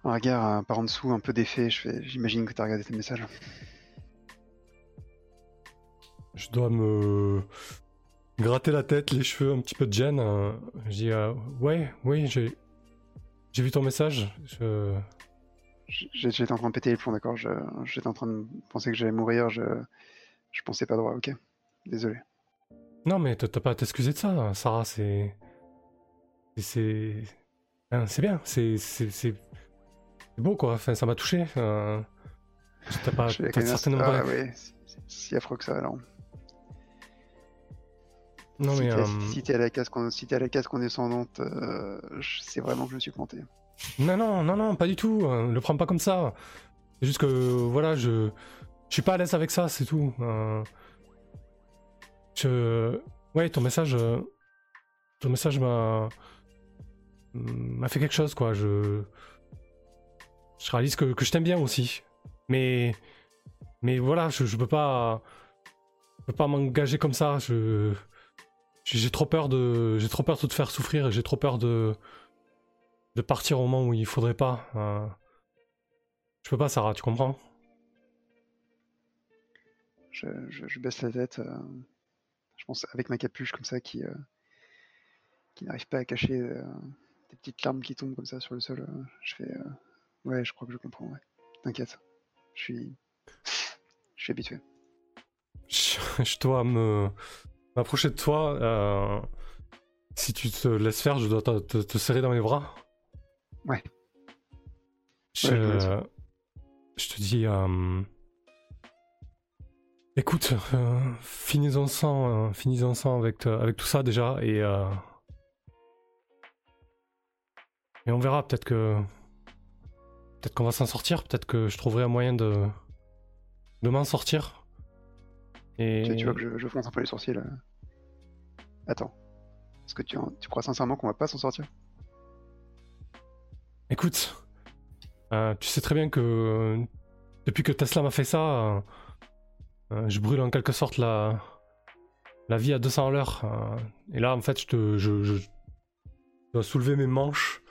Speaker 3: un regard un par en dessous, un peu défait. J'imagine que tu as regardé tes messages.
Speaker 1: Je dois me gratter la tête, les cheveux, un petit peu de gêne. euh, je dis euh, Ouais, oui, j'ai, j'ai vu ton message. Je...
Speaker 3: J'étais en train de péter les plombs, d'accord. J'étais en train de penser que j'allais mourir. Je, je pensais pas droit. Ok. Désolé.
Speaker 1: Non, mais t'as pas à t'excuser de ça, Sarah, c'est. c'est- C'est. hein, C'est bien, c'est. C'est beau, quoi. Enfin, ça m'a touché. euh, T'as pas. T'as certainement
Speaker 3: ah, ouais, si affreux que ça alors.
Speaker 1: Non,
Speaker 3: si
Speaker 1: mais.
Speaker 3: t'es
Speaker 1: euh,
Speaker 3: si t'es à la case si à la case condescendante, euh, c'est vraiment que je me suis planté.
Speaker 1: Non, non, non, non, pas du tout. euh, le prends pas comme ça. C'est juste que, voilà, je. Je suis pas à l'aise avec ça, c'est tout. euh, Je. Ouais, ton message. euh, ton message m'a m'a fait quelque chose, quoi. Je, je réalise que, je t'aime bien aussi. Mais, mais voilà, je, je peux pas, je peux pas m'engager comme ça. J'ai trop peur de, j'ai trop peur de te faire souffrir et j'ai trop peur de, de partir au moment où il faudrait pas. Euh. Je peux pas, Sarah, tu comprends?
Speaker 3: Je, baisse la tête. euh, je pense avec ma capuche comme ça qui, euh, qui n'arrive pas à cacher euh, des petites larmes qui tombent comme ça sur le sol. je fais ouais, je crois que je comprends. Ouais. T'inquiète, je suis, je suis habitué.
Speaker 1: je, je dois me m'approcher de toi. euh, si tu te laisses faire, je dois te, te- te serrer dans mes bras.
Speaker 3: Ouais.
Speaker 1: Je,
Speaker 3: Ouais, je te laisse.
Speaker 1: je te dis. euh, écoute, euh, finissons-en, euh, finissons-en avec, euh, avec tout ça déjà et. et on verra, peut-être que. Peut-être qu'on va s'en sortir, peut-être que je trouverai un moyen de. de m'en sortir. Et...
Speaker 3: Tu, tu vois que je, je fronce un peu les sourcils. euh. Attends, est-ce que tu, tu crois sincèrement qu'on va pas s'en sortir?
Speaker 1: Écoute, euh, tu sais très bien que euh, depuis que Tesla m'a fait ça, euh, je brûle en quelque sorte la, la vie à 200 à l'heure. et là, en fait, je, te, je, je dois soulever mes manches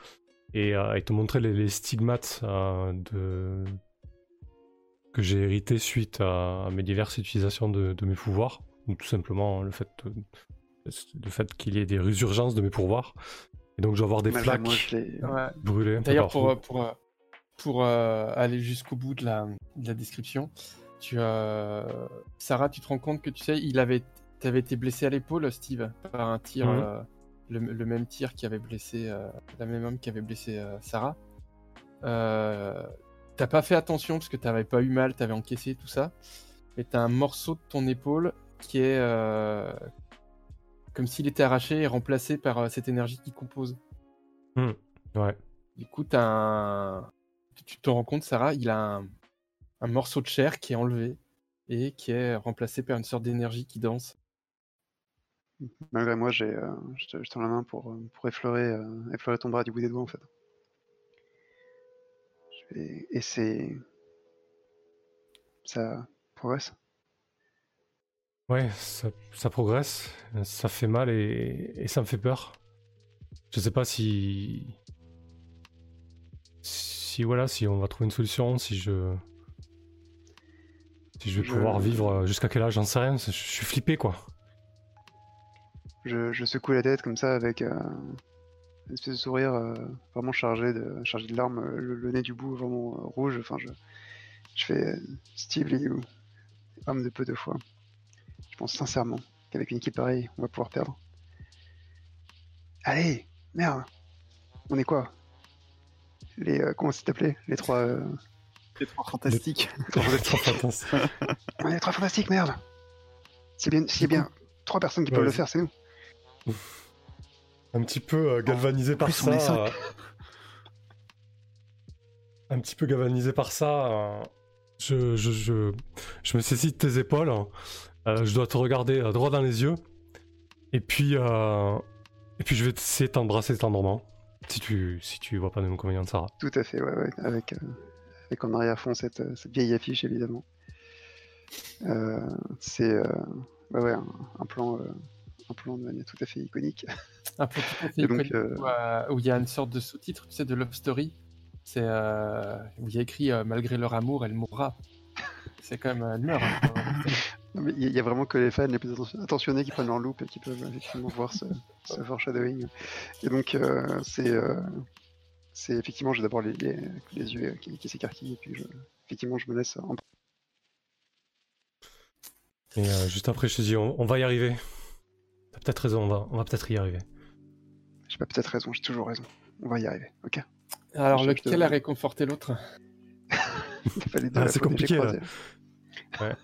Speaker 1: et, euh, et te montrer les, les stigmates euh, de... que j'ai hérité suite à, à mes diverses utilisations de, de mes pouvoirs. Ou tout simplement le fait, de- le fait qu'il y ait des résurgences de mes pouvoirs. Et donc, je dois avoir des
Speaker 3: moi,
Speaker 2: Ouais.
Speaker 1: brûlées.
Speaker 2: D'ailleurs, pour, euh, pour, euh, pour euh, aller jusqu'au bout de la, de la description, tu, euh, Sarah, tu te rends compte que tu sais, il avait, avais été blessé à l'épaule, Steve, par un tir,
Speaker 1: Mhm.
Speaker 2: Le, le même tir qui avait blessé, euh, la même homme qui avait blessé euh, Sarah. Euh, t'as pas fait attention parce que t'avais pas eu mal, t'avais encaissé tout ça, mais t'as un morceau de ton épaule qui est comme s'il était arraché et remplacé par cette énergie qui compose.
Speaker 1: Ouais.
Speaker 2: Du coup, un... tu te rends compte, Sarah, il a un... un morceau de chair qui est enlevé et qui est remplacé par une sorte d'énergie qui danse.
Speaker 3: Malgré moi, j'ai, euh, je, te, je tends la main pour, euh, pour effleurer, euh, effleurer ton bras du bout des doigts en fait. Et c'est. Ça progresse?
Speaker 1: Ouais, ça, ça progresse, ça fait mal et, et ça me fait peur. Je sais pas si. Si voilà, si on va trouver une solution, si je. Si je vais
Speaker 3: Je-
Speaker 1: pouvoir vivre jusqu'à quel âge, j'en sais rien, je suis flippé quoi.
Speaker 3: Je, je secoue la tête comme ça avec euh, une espèce de sourire euh, vraiment chargé de, chargé de larmes, euh, le, le nez du bout vraiment euh, rouge. Enfin, je, je fais euh, Steve Liu, homme de peu de foi. Je pense sincèrement qu'avec une équipe pareille, on va pouvoir perdre. Allez, merde, on est quoi? Les euh, comment c'est appelé Les trois. euh,
Speaker 4: C'est trop fantastique.
Speaker 3: les trois fantastiques. on est les trois fantastiques, merde. C'est bien, a bien trois personnes qui peuvent le
Speaker 1: c'est-
Speaker 3: faire, c'est nous.
Speaker 1: Un petit peu euh, galvanisé par ça. euh, un petit peu galvanisé par ça. euh, je, je, je, je me saisis de tes épaules. euh, je dois te regarder euh, droit dans les yeux. Et puis, euh, et puis je vais essayer de t'embrasser tendrement. Si tu, si tu vois pas de Sarah.
Speaker 3: Tout à fait, ouais, ouais, avec, euh, avec en arrière-fond cette, euh, cette vieille affiche évidemment. Euh, c'est euh, ouais, ouais, un, un plan, euh, un plan de manière tout à fait iconique.
Speaker 2: Un peu tout à fait
Speaker 3: Et donc,
Speaker 2: iconique,
Speaker 3: euh,
Speaker 2: où, euh, où il y a une sorte de sous-titre, tu sais, de Love Story. C'est euh, où il y a écrit euh, Malgré leur amour, elle mourra. C'est quand même. Elle meurt. hein,
Speaker 3: Il y, il y a vraiment que les fans les plus atten- attentionnés qui prennent leur loupe et qui peuvent effectivement voir ce, ce foreshadowing. Et donc, euh, c'est euh, c'est effectivement, j'ai d'abord les, les, les yeux qui, qui s'écarquillent et puis je, effectivement, je me laisse en...
Speaker 1: Et euh, juste après, je te dis, on, on va y arriver. T'as peut-être raison, on va, on va peut-être y arriver.
Speaker 3: J'ai pas peut-être raison, j'ai toujours raison. On va y arriver, ok
Speaker 2: Alors,
Speaker 3: Je te-
Speaker 2: lequel a réconforté l'autre?
Speaker 3: Il fallait de
Speaker 1: Ah, c'est compliqué,
Speaker 3: croisée.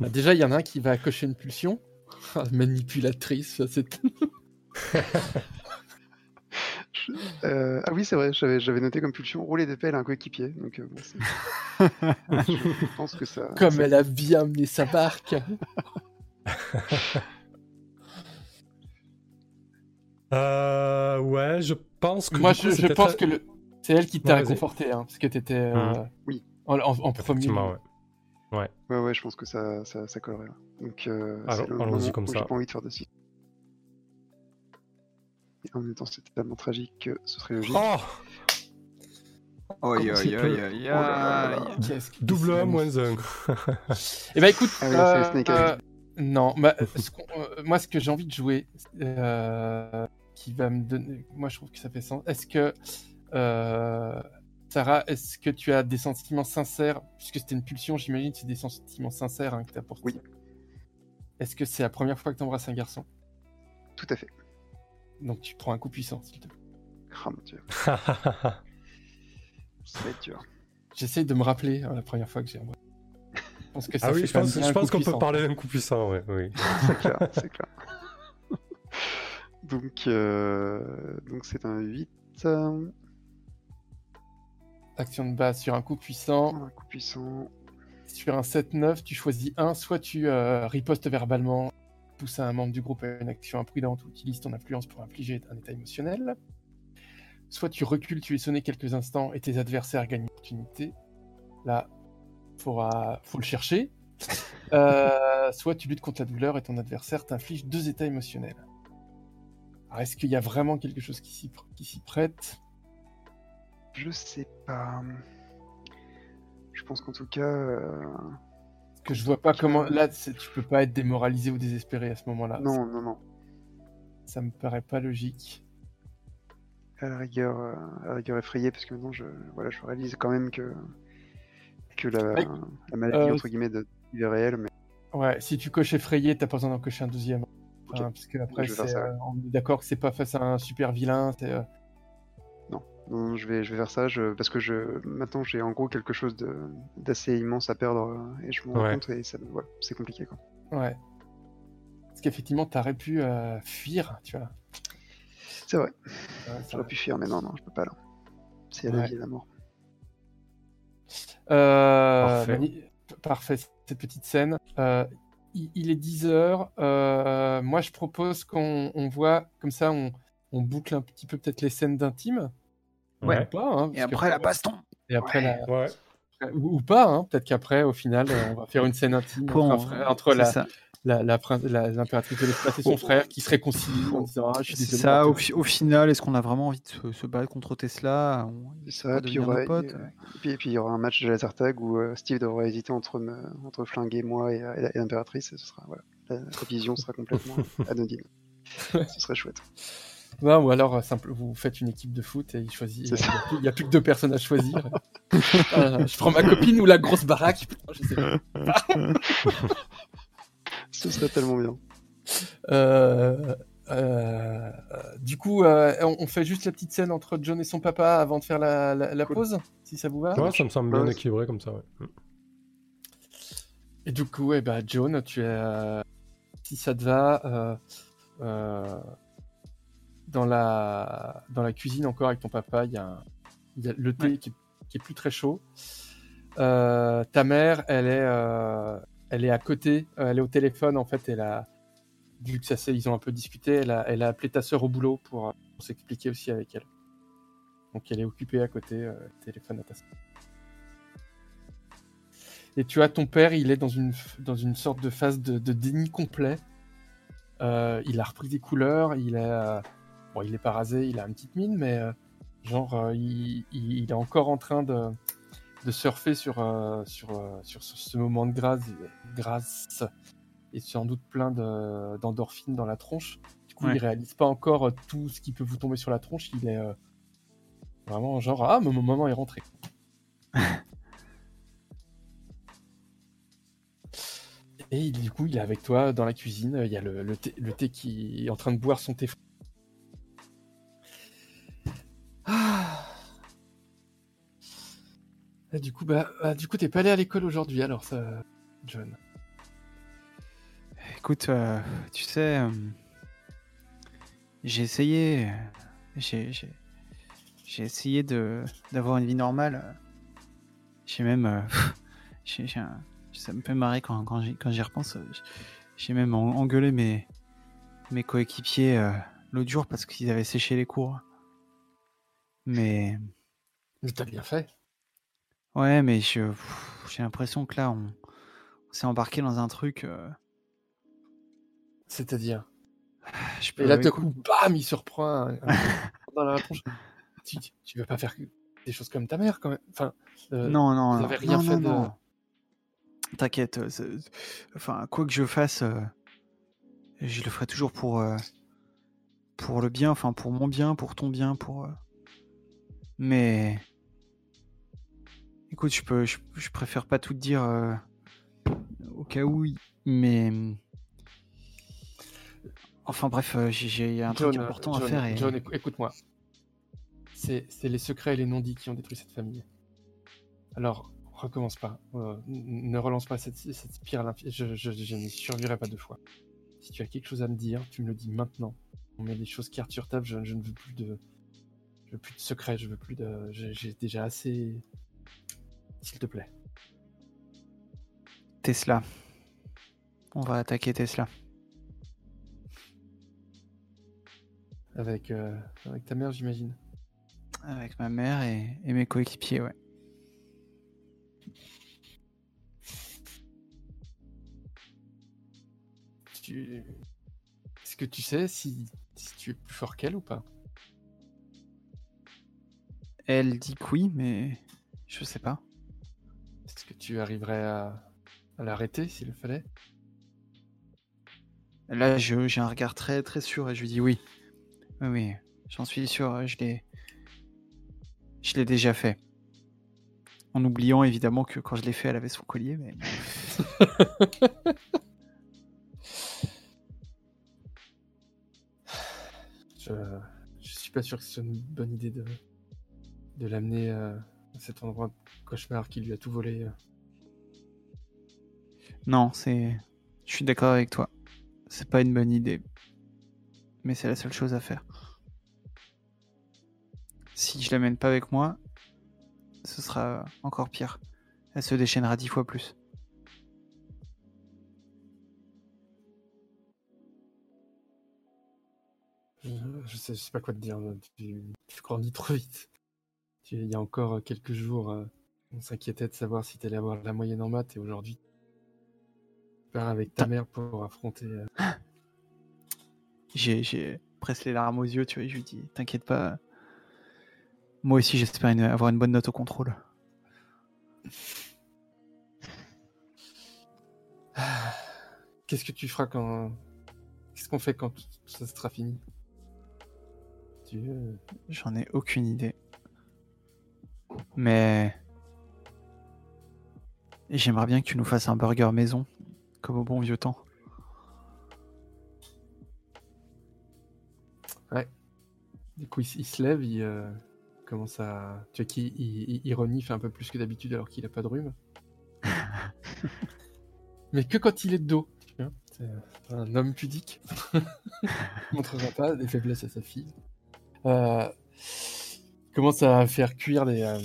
Speaker 2: Bah, Déjà, il y en a un qui va cocher une pulsion. Ah, Manipulatrice, ça, c'est.
Speaker 3: Euh, ah oui, c'est vrai, j'avais j'avais noté comme pulsion rouler des pelles à un coéquipier. Donc, euh, bon, je pense que ça.
Speaker 2: Comme
Speaker 3: ça-
Speaker 2: elle a bien amené sa barque.
Speaker 1: Euh, ouais, je pense que.
Speaker 2: Moi,
Speaker 1: coup,
Speaker 2: je, pense que le- c'est elle qui t'a réconforté, hein, parce que t'étais euh,
Speaker 1: Mhm.
Speaker 3: Oui.
Speaker 2: en, en, en premier.
Speaker 1: Ouais.
Speaker 3: Ouais, ouais, je pense que ça, ça, ça collerait. Donc, euh,
Speaker 1: Alors,
Speaker 3: c'est le
Speaker 1: allons-y comme
Speaker 3: où
Speaker 1: ça.
Speaker 3: J'ai pas envie de faire de si. Et en même temps, c'est tellement tragique que ce serait logique.
Speaker 1: Oh
Speaker 4: Oi, oi, oi,
Speaker 3: Oh
Speaker 1: Double
Speaker 2: c'est
Speaker 1: 1 moins
Speaker 2: magnifique.
Speaker 1: 1.
Speaker 2: Eh ben écoute,
Speaker 3: Ah oui,
Speaker 2: euh, euh, non, bah, ce euh, moi ce que j'ai envie de jouer, euh, qui va me donner, moi je trouve que ça fait sens. Est-ce que euh, Sarah, est-ce que tu as des sentiments sincères, puisque c'était une pulsion, j'imagine, c'est des sentiments sincères hein, que tu as pour
Speaker 3: Oui.
Speaker 2: Est-ce que c'est la première fois que tu embrasses un garçon?
Speaker 3: Tout à fait.
Speaker 2: Donc tu prends un coup puissant, s'il te plaît.
Speaker 3: Ah mon dieu, ça va être dur.
Speaker 2: J'essaye de me rappeler hein, la première fois que j'ai embrassé. Je pense que ça
Speaker 1: ah oui, je pense, pense qu'on peut parler d'un coup puissant, ouais, oui.
Speaker 3: C'est clair, c'est clair. Donc, euh, donc c'est un 8. euh,
Speaker 2: Action de base sur un coup puissant.
Speaker 3: un coup puissant.
Speaker 2: Sur un 7-9, tu choisis un, soit tu euh, ripostes verbalement, pousses un membre du groupe à une action imprudente ou utilises ton influence pour infliger un état émotionnel. Soit tu recules, tu es sonné quelques instants et tes adversaires gagnent une opportunité. Là, faudra, faut le chercher. Euh, soit tu luttes contre la douleur et ton adversaire t'inflige deux états émotionnels. Alors, est-ce qu'il y a vraiment quelque chose qui s'y pr- qui s'y prête?
Speaker 3: Je sais pas. Je pense qu'en tout cas, euh,
Speaker 2: que je vois pas comment. Là, c'est- tu peux pas être démoralisé ou désespéré à ce moment-là.
Speaker 3: non, non, non.
Speaker 2: Ça me paraît pas logique.
Speaker 3: À la rigueur, euh, à la rigueur effrayé, parce que maintenant, je, voilà, je réalise quand même que, que la,
Speaker 2: Ouais.
Speaker 3: la maladie,
Speaker 2: Euh,
Speaker 3: entre guillemets, de est réelle, mais
Speaker 2: Ouais, si tu coches effrayé, t'as pas besoin d'en cocher un deuxième. Enfin, parce que après,
Speaker 3: ça,
Speaker 2: euh, on est d'accord que c'est pas face à un super vilain. c'est, euh,
Speaker 3: non, non, je vais, je vais faire ça, je, parce que je, maintenant, j'ai en gros quelque chose de, d'assez immense à perdre, euh, et je me rends
Speaker 1: Ouais.
Speaker 3: compte, et ça, c'est compliqué, quoi.
Speaker 2: Ouais. Parce qu'effectivement, t'aurais pu euh, fuir, tu vois.
Speaker 3: C'est vrai, j'aurais pu fuir, mais non, non, je peux pas, là. C'est la vie et la mort.
Speaker 2: Euh,
Speaker 1: Parfait.
Speaker 2: Parfait, cette petite scène. Euh, il, il est 10h. moi, je propose qu'on on voit, comme ça, on, on boucle un petit peu peut-être les scènes d'intime.
Speaker 1: Ouais.
Speaker 2: Ou pas, hein,
Speaker 4: Et
Speaker 2: que-
Speaker 4: après la baston.
Speaker 2: Et après
Speaker 3: Ouais.
Speaker 2: la-
Speaker 1: Ouais.
Speaker 2: Ou, ou pas, hein, peut-être qu'après, au final, euh, on va faire une scène intime entre, la,
Speaker 4: ça.
Speaker 2: la, la l'impératrice de l'espace et son
Speaker 3: Oh.
Speaker 2: frère qui se réconcilient en disant ah, je suis
Speaker 4: C'est ça, au, fi- au final, est-ce qu'on a vraiment envie de se, se battre contre Tesla? On-
Speaker 3: C'est
Speaker 4: il
Speaker 3: ça, puis il aura, et, euh, et puis, et puis il y aura un match de laser tag où euh, Steve devra hésiter entre, me, entre flinguer moi et, et l'impératrice, et ce sera, voilà, la, la vision sera complètement anodine. Ce serait chouette.
Speaker 2: Non, ou alors euh, simple, vous faites une équipe de foot et il choisit. Il n'y a, plus- il y a plus que deux personnes à choisir. Euh, je prends ma copine ou la grosse baraque. Je sais pas.
Speaker 3: Ce serait tellement bien.
Speaker 2: Euh, euh, du coup, euh, on, on fait juste la petite scène entre John et son papa avant de faire la, la- la
Speaker 3: Cool.
Speaker 2: pause, si ça vous va.
Speaker 1: Ouais, ça me semble bien équilibré comme ça, ouais. Mm.
Speaker 2: Et du coup, eh ben, John, tu es, euh, si ça te va, euh, euh, dans, la, dans la cuisine encore avec ton papa, il y a, y le thé qui, est, qui est plus très chaud. Euh, ta mère, elle est, euh, elle est à côté, euh, elle est au téléphone en fait. Elle a, vu que ça ils ont un peu discuté, elle a, appelé ta sœur au boulot pour, euh, pour s'expliquer aussi avec elle. Donc elle est occupée à côté, euh, téléphone à ta sœur. Et tu as ton père, il est dans une, dans sorte de phase de, déni complet. Il a repris des couleurs, il est, bon, il est pas rasé, il a une petite mine, mais genre, il est encore en train de, de surfer sur, euh, sur, euh, sur ce, ce moment de grâce, grâce et sans doute plein de- d'endorphines dans la tronche. Du coup,
Speaker 4: Ouais.
Speaker 2: il réalise pas encore euh, tout ce qui peut vous tomber sur la tronche. Il est vraiment genre, ah, mon moment est rentré. Et du coup, il est avec toi dans la cuisine. Il y a le, le thé, le thé qui est en train de boire son thé. Et du coup, bah, bah, du coup, t'es pas allé à l'école aujourd'hui, alors ça, John.
Speaker 4: Écoute, euh, tu sais, euh, j'ai essayé, j'ai, essayé de d'avoir une vie normale. J'ai même, euh, un- ça me fait marrer quand quand j'y, quand j'y repense. J'ai même en- engueulé mes mes coéquipiers l'autre jour parce qu'ils avaient séché les cours. Mais.
Speaker 2: Mais t'as bien fait.
Speaker 4: Ouais, mais je, pff, j'ai l'impression que là, on, on s'est embarqué dans un truc. euh,
Speaker 2: C'est-à-dire?
Speaker 4: je
Speaker 2: Et là,
Speaker 4: écoute,
Speaker 2: coup, bam, il se reprend un- un- dans la tronche. Tu, tu- tu veux pas faire des choses comme ta mère, quand même Enfin, euh,
Speaker 4: non, non,
Speaker 2: vous
Speaker 4: non,
Speaker 2: avez rien
Speaker 4: non,
Speaker 2: fait
Speaker 4: non,
Speaker 2: de-
Speaker 4: non. T'inquiète. euh, c'est- Enfin, quoi que je fasse, euh, je le ferai toujours pour, euh, pour le bien, enfin pour mon bien, pour ton bien, pour. euh, Mais. Écoute, je peux, je, je préfère pas tout te dire euh, au cas où, mais. Enfin bref, euh, j'ai- un truc
Speaker 2: John, euh,
Speaker 4: important à faire et.
Speaker 2: John, écou- écoute-moi. C'est les secrets et les non-dits qui ont détruit cette famille. Alors, recommence pas. Euh, ne relance pas cette, cette spirale. Je, je, je n'y survivrai pas deux fois. Si tu as quelque chose à me dire, tu me le dis maintenant. On met les choses cartes sur table. Je, je ne veux plus de, je veux plus de secrets. Je veux plus de. J'ai déjà assez. S'il te plaît.
Speaker 4: Tesla. On va attaquer Tesla.
Speaker 2: Avec, euh, avec ta mère, j'imagine.
Speaker 4: Avec ma mère et, et mes coéquipiers, ouais.
Speaker 2: Tu... Est-ce que tu sais si, si tu es plus fort qu'elle ou pas?
Speaker 4: Elle dit que oui, mais je sais pas.
Speaker 2: Est-ce que tu arriverais à, à l'arrêter s'il le fallait?
Speaker 4: Là, j'ai un regard très très sûr et je lui dis oui. Oui, oui, j'en suis sûr, je l'ai. Je l'ai déjà fait. En oubliant évidemment que quand je l'ai fait, elle avait son collier, mais.
Speaker 2: je, je suis pas sûr que ce soit une bonne idée de, de l'amener euh, cet endroit cauchemar qui lui a tout volé. euh.
Speaker 4: Non, c'est. Je suis d'accord avec toi. C'est pas une bonne idée. Mais c'est la seule chose à faire. Si je l'amène pas avec moi, ce sera encore pire. Elle se déchaînera dix fois plus.
Speaker 2: Je, je sais, je sais pas quoi te dire. tu grandis trop vite. Il y a encore euh, quelques jours, euh, on s'inquiétait de savoir si tu allais avoir la moyenne en maths et aujourd'hui, tu pars avec ta mère pour affronter. euh,
Speaker 4: J'ai, j'ai presque les larmes aux yeux, tu vois, et je lui dis, t'inquiète pas. Moi aussi, j'espère avoir une bonne note au contrôle.
Speaker 2: Qu'est-ce que tu feras quand. Qu'est-ce qu'on fait quand tout ça sera fini? Euh,
Speaker 4: J'en ai aucune idée. Mais. J'aimerais bien que tu nous fasses un burger maison, comme au bon vieux temps.
Speaker 2: Du coup, il, se lève, il euh, commence à. Tu vois qu'il il, il- il renifle un peu plus que d'habitude alors qu'il a pas de rhume. Mais que quand il est de dos. tu vois. C'est un homme pudique. il montrera pas des faiblesses à sa fille. Euh, commence à faire cuire des. euh,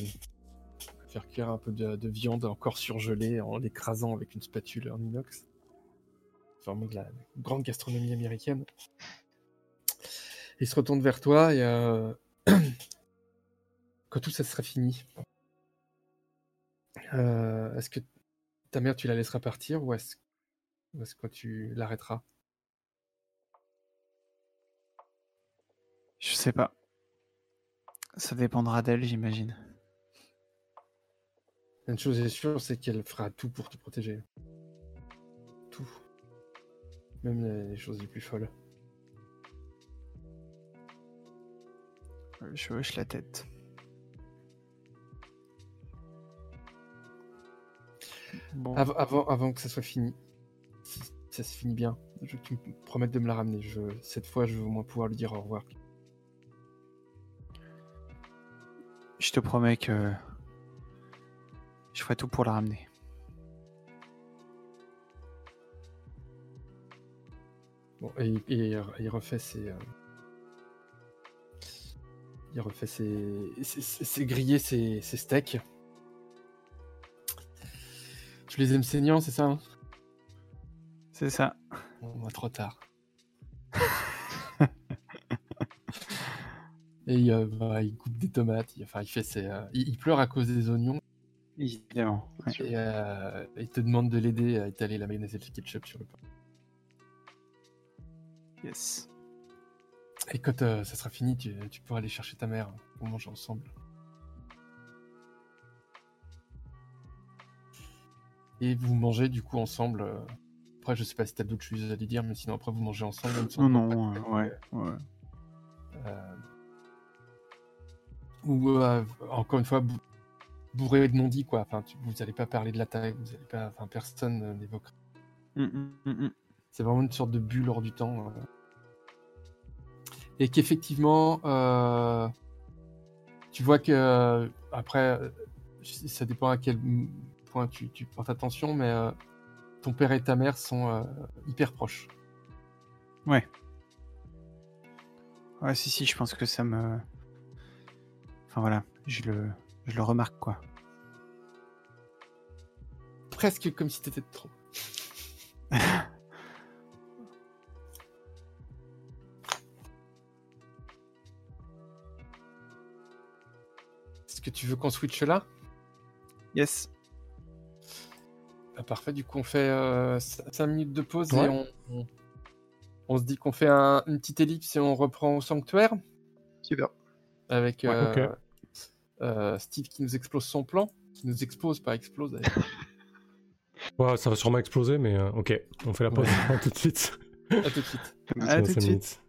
Speaker 2: faire cuire un peu de, de viande encore surgelée en l'écrasant avec une spatule en inox. Formé de la grande gastronomie américaine. Il se retourne vers toi et euh, quand tout ça sera fini, euh, est-ce que ta mère tu la laisseras partir ou est-ce ou est-ce que tu l'arrêteras?
Speaker 4: Je sais pas. Ça dépendra d'elle, j'imagine.
Speaker 2: Une chose est sûre, c'est qu'elle fera tout pour te protéger. Tout. Même les choses les plus folles.
Speaker 4: Je hoche la tête. Bon,
Speaker 2: Av- avant, avant que ça soit fini, si ça se finit bien, je tu me promettes de me la ramener. Je, cette fois, je veux au moins pouvoir lui dire au revoir.
Speaker 4: Je te promets que je ferai tout pour la ramener.
Speaker 2: Bon, et, et il- il refait ses. euh, il refait ses. ses, ses- ses grillés, ses, steaks. Tu les aimes saignants, c'est ça hein?
Speaker 4: C'est ça.
Speaker 2: On va trop tard. Et euh, bah, il coupe des tomates. il- Enfin, il fait ses, euh, il, il pleure à cause des oignons.
Speaker 4: Évidemment. ouais.
Speaker 2: Et euh, il te demande de l'aider à étaler la mayonnaise et le ketchup sur le pain.
Speaker 4: Yes.
Speaker 2: Et quand ça sera fini, tu, tu pourras aller chercher ta mère. On mange ensemble. Et vous mangez du coup ensemble. Après, je sais pas si t'as d'autres choses à lui dire, mais sinon après vous mangez ensemble.
Speaker 4: Non, non, ouais, ouais.
Speaker 2: Euh, Ou euh, encore une fois bou- bourré de non-dit quoi. Enfin, tu- vous n'allez pas parler de la taille, vous allez pas. Enfin, personne euh, n'évoquera.
Speaker 4: Mm, mm, mm, mm.
Speaker 2: C'est vraiment une sorte de bulle hors du temps. euh. Et qu'effectivement, euh, tu vois que après, ça dépend à quel point tu, tu portes attention, mais ton père et ta mère sont hyper proches.
Speaker 4: Ouais, si, si, je pense que ça me. Enfin voilà, je le, je le remarque quoi.
Speaker 2: Presque comme si t'étais de trop. Est-ce que tu veux qu'on switch là?
Speaker 4: Yes.
Speaker 2: Bah, Parfait, du coup on fait 5 minutes de pause
Speaker 1: Ouais.
Speaker 2: et on, on, on se dit qu'on fait un- une petite ellipse et on reprend au sanctuaire?
Speaker 3: Super.
Speaker 2: Avec
Speaker 1: Ouais,
Speaker 2: euh, euh, Steve qui nous explose son plan, qui nous explose, pas explose. d'ailleurs.
Speaker 1: Ouais, ça va sûrement exploser, mais euh, ok, on fait la pause tout de suite.
Speaker 2: à tout de suite.
Speaker 4: À tout de suite.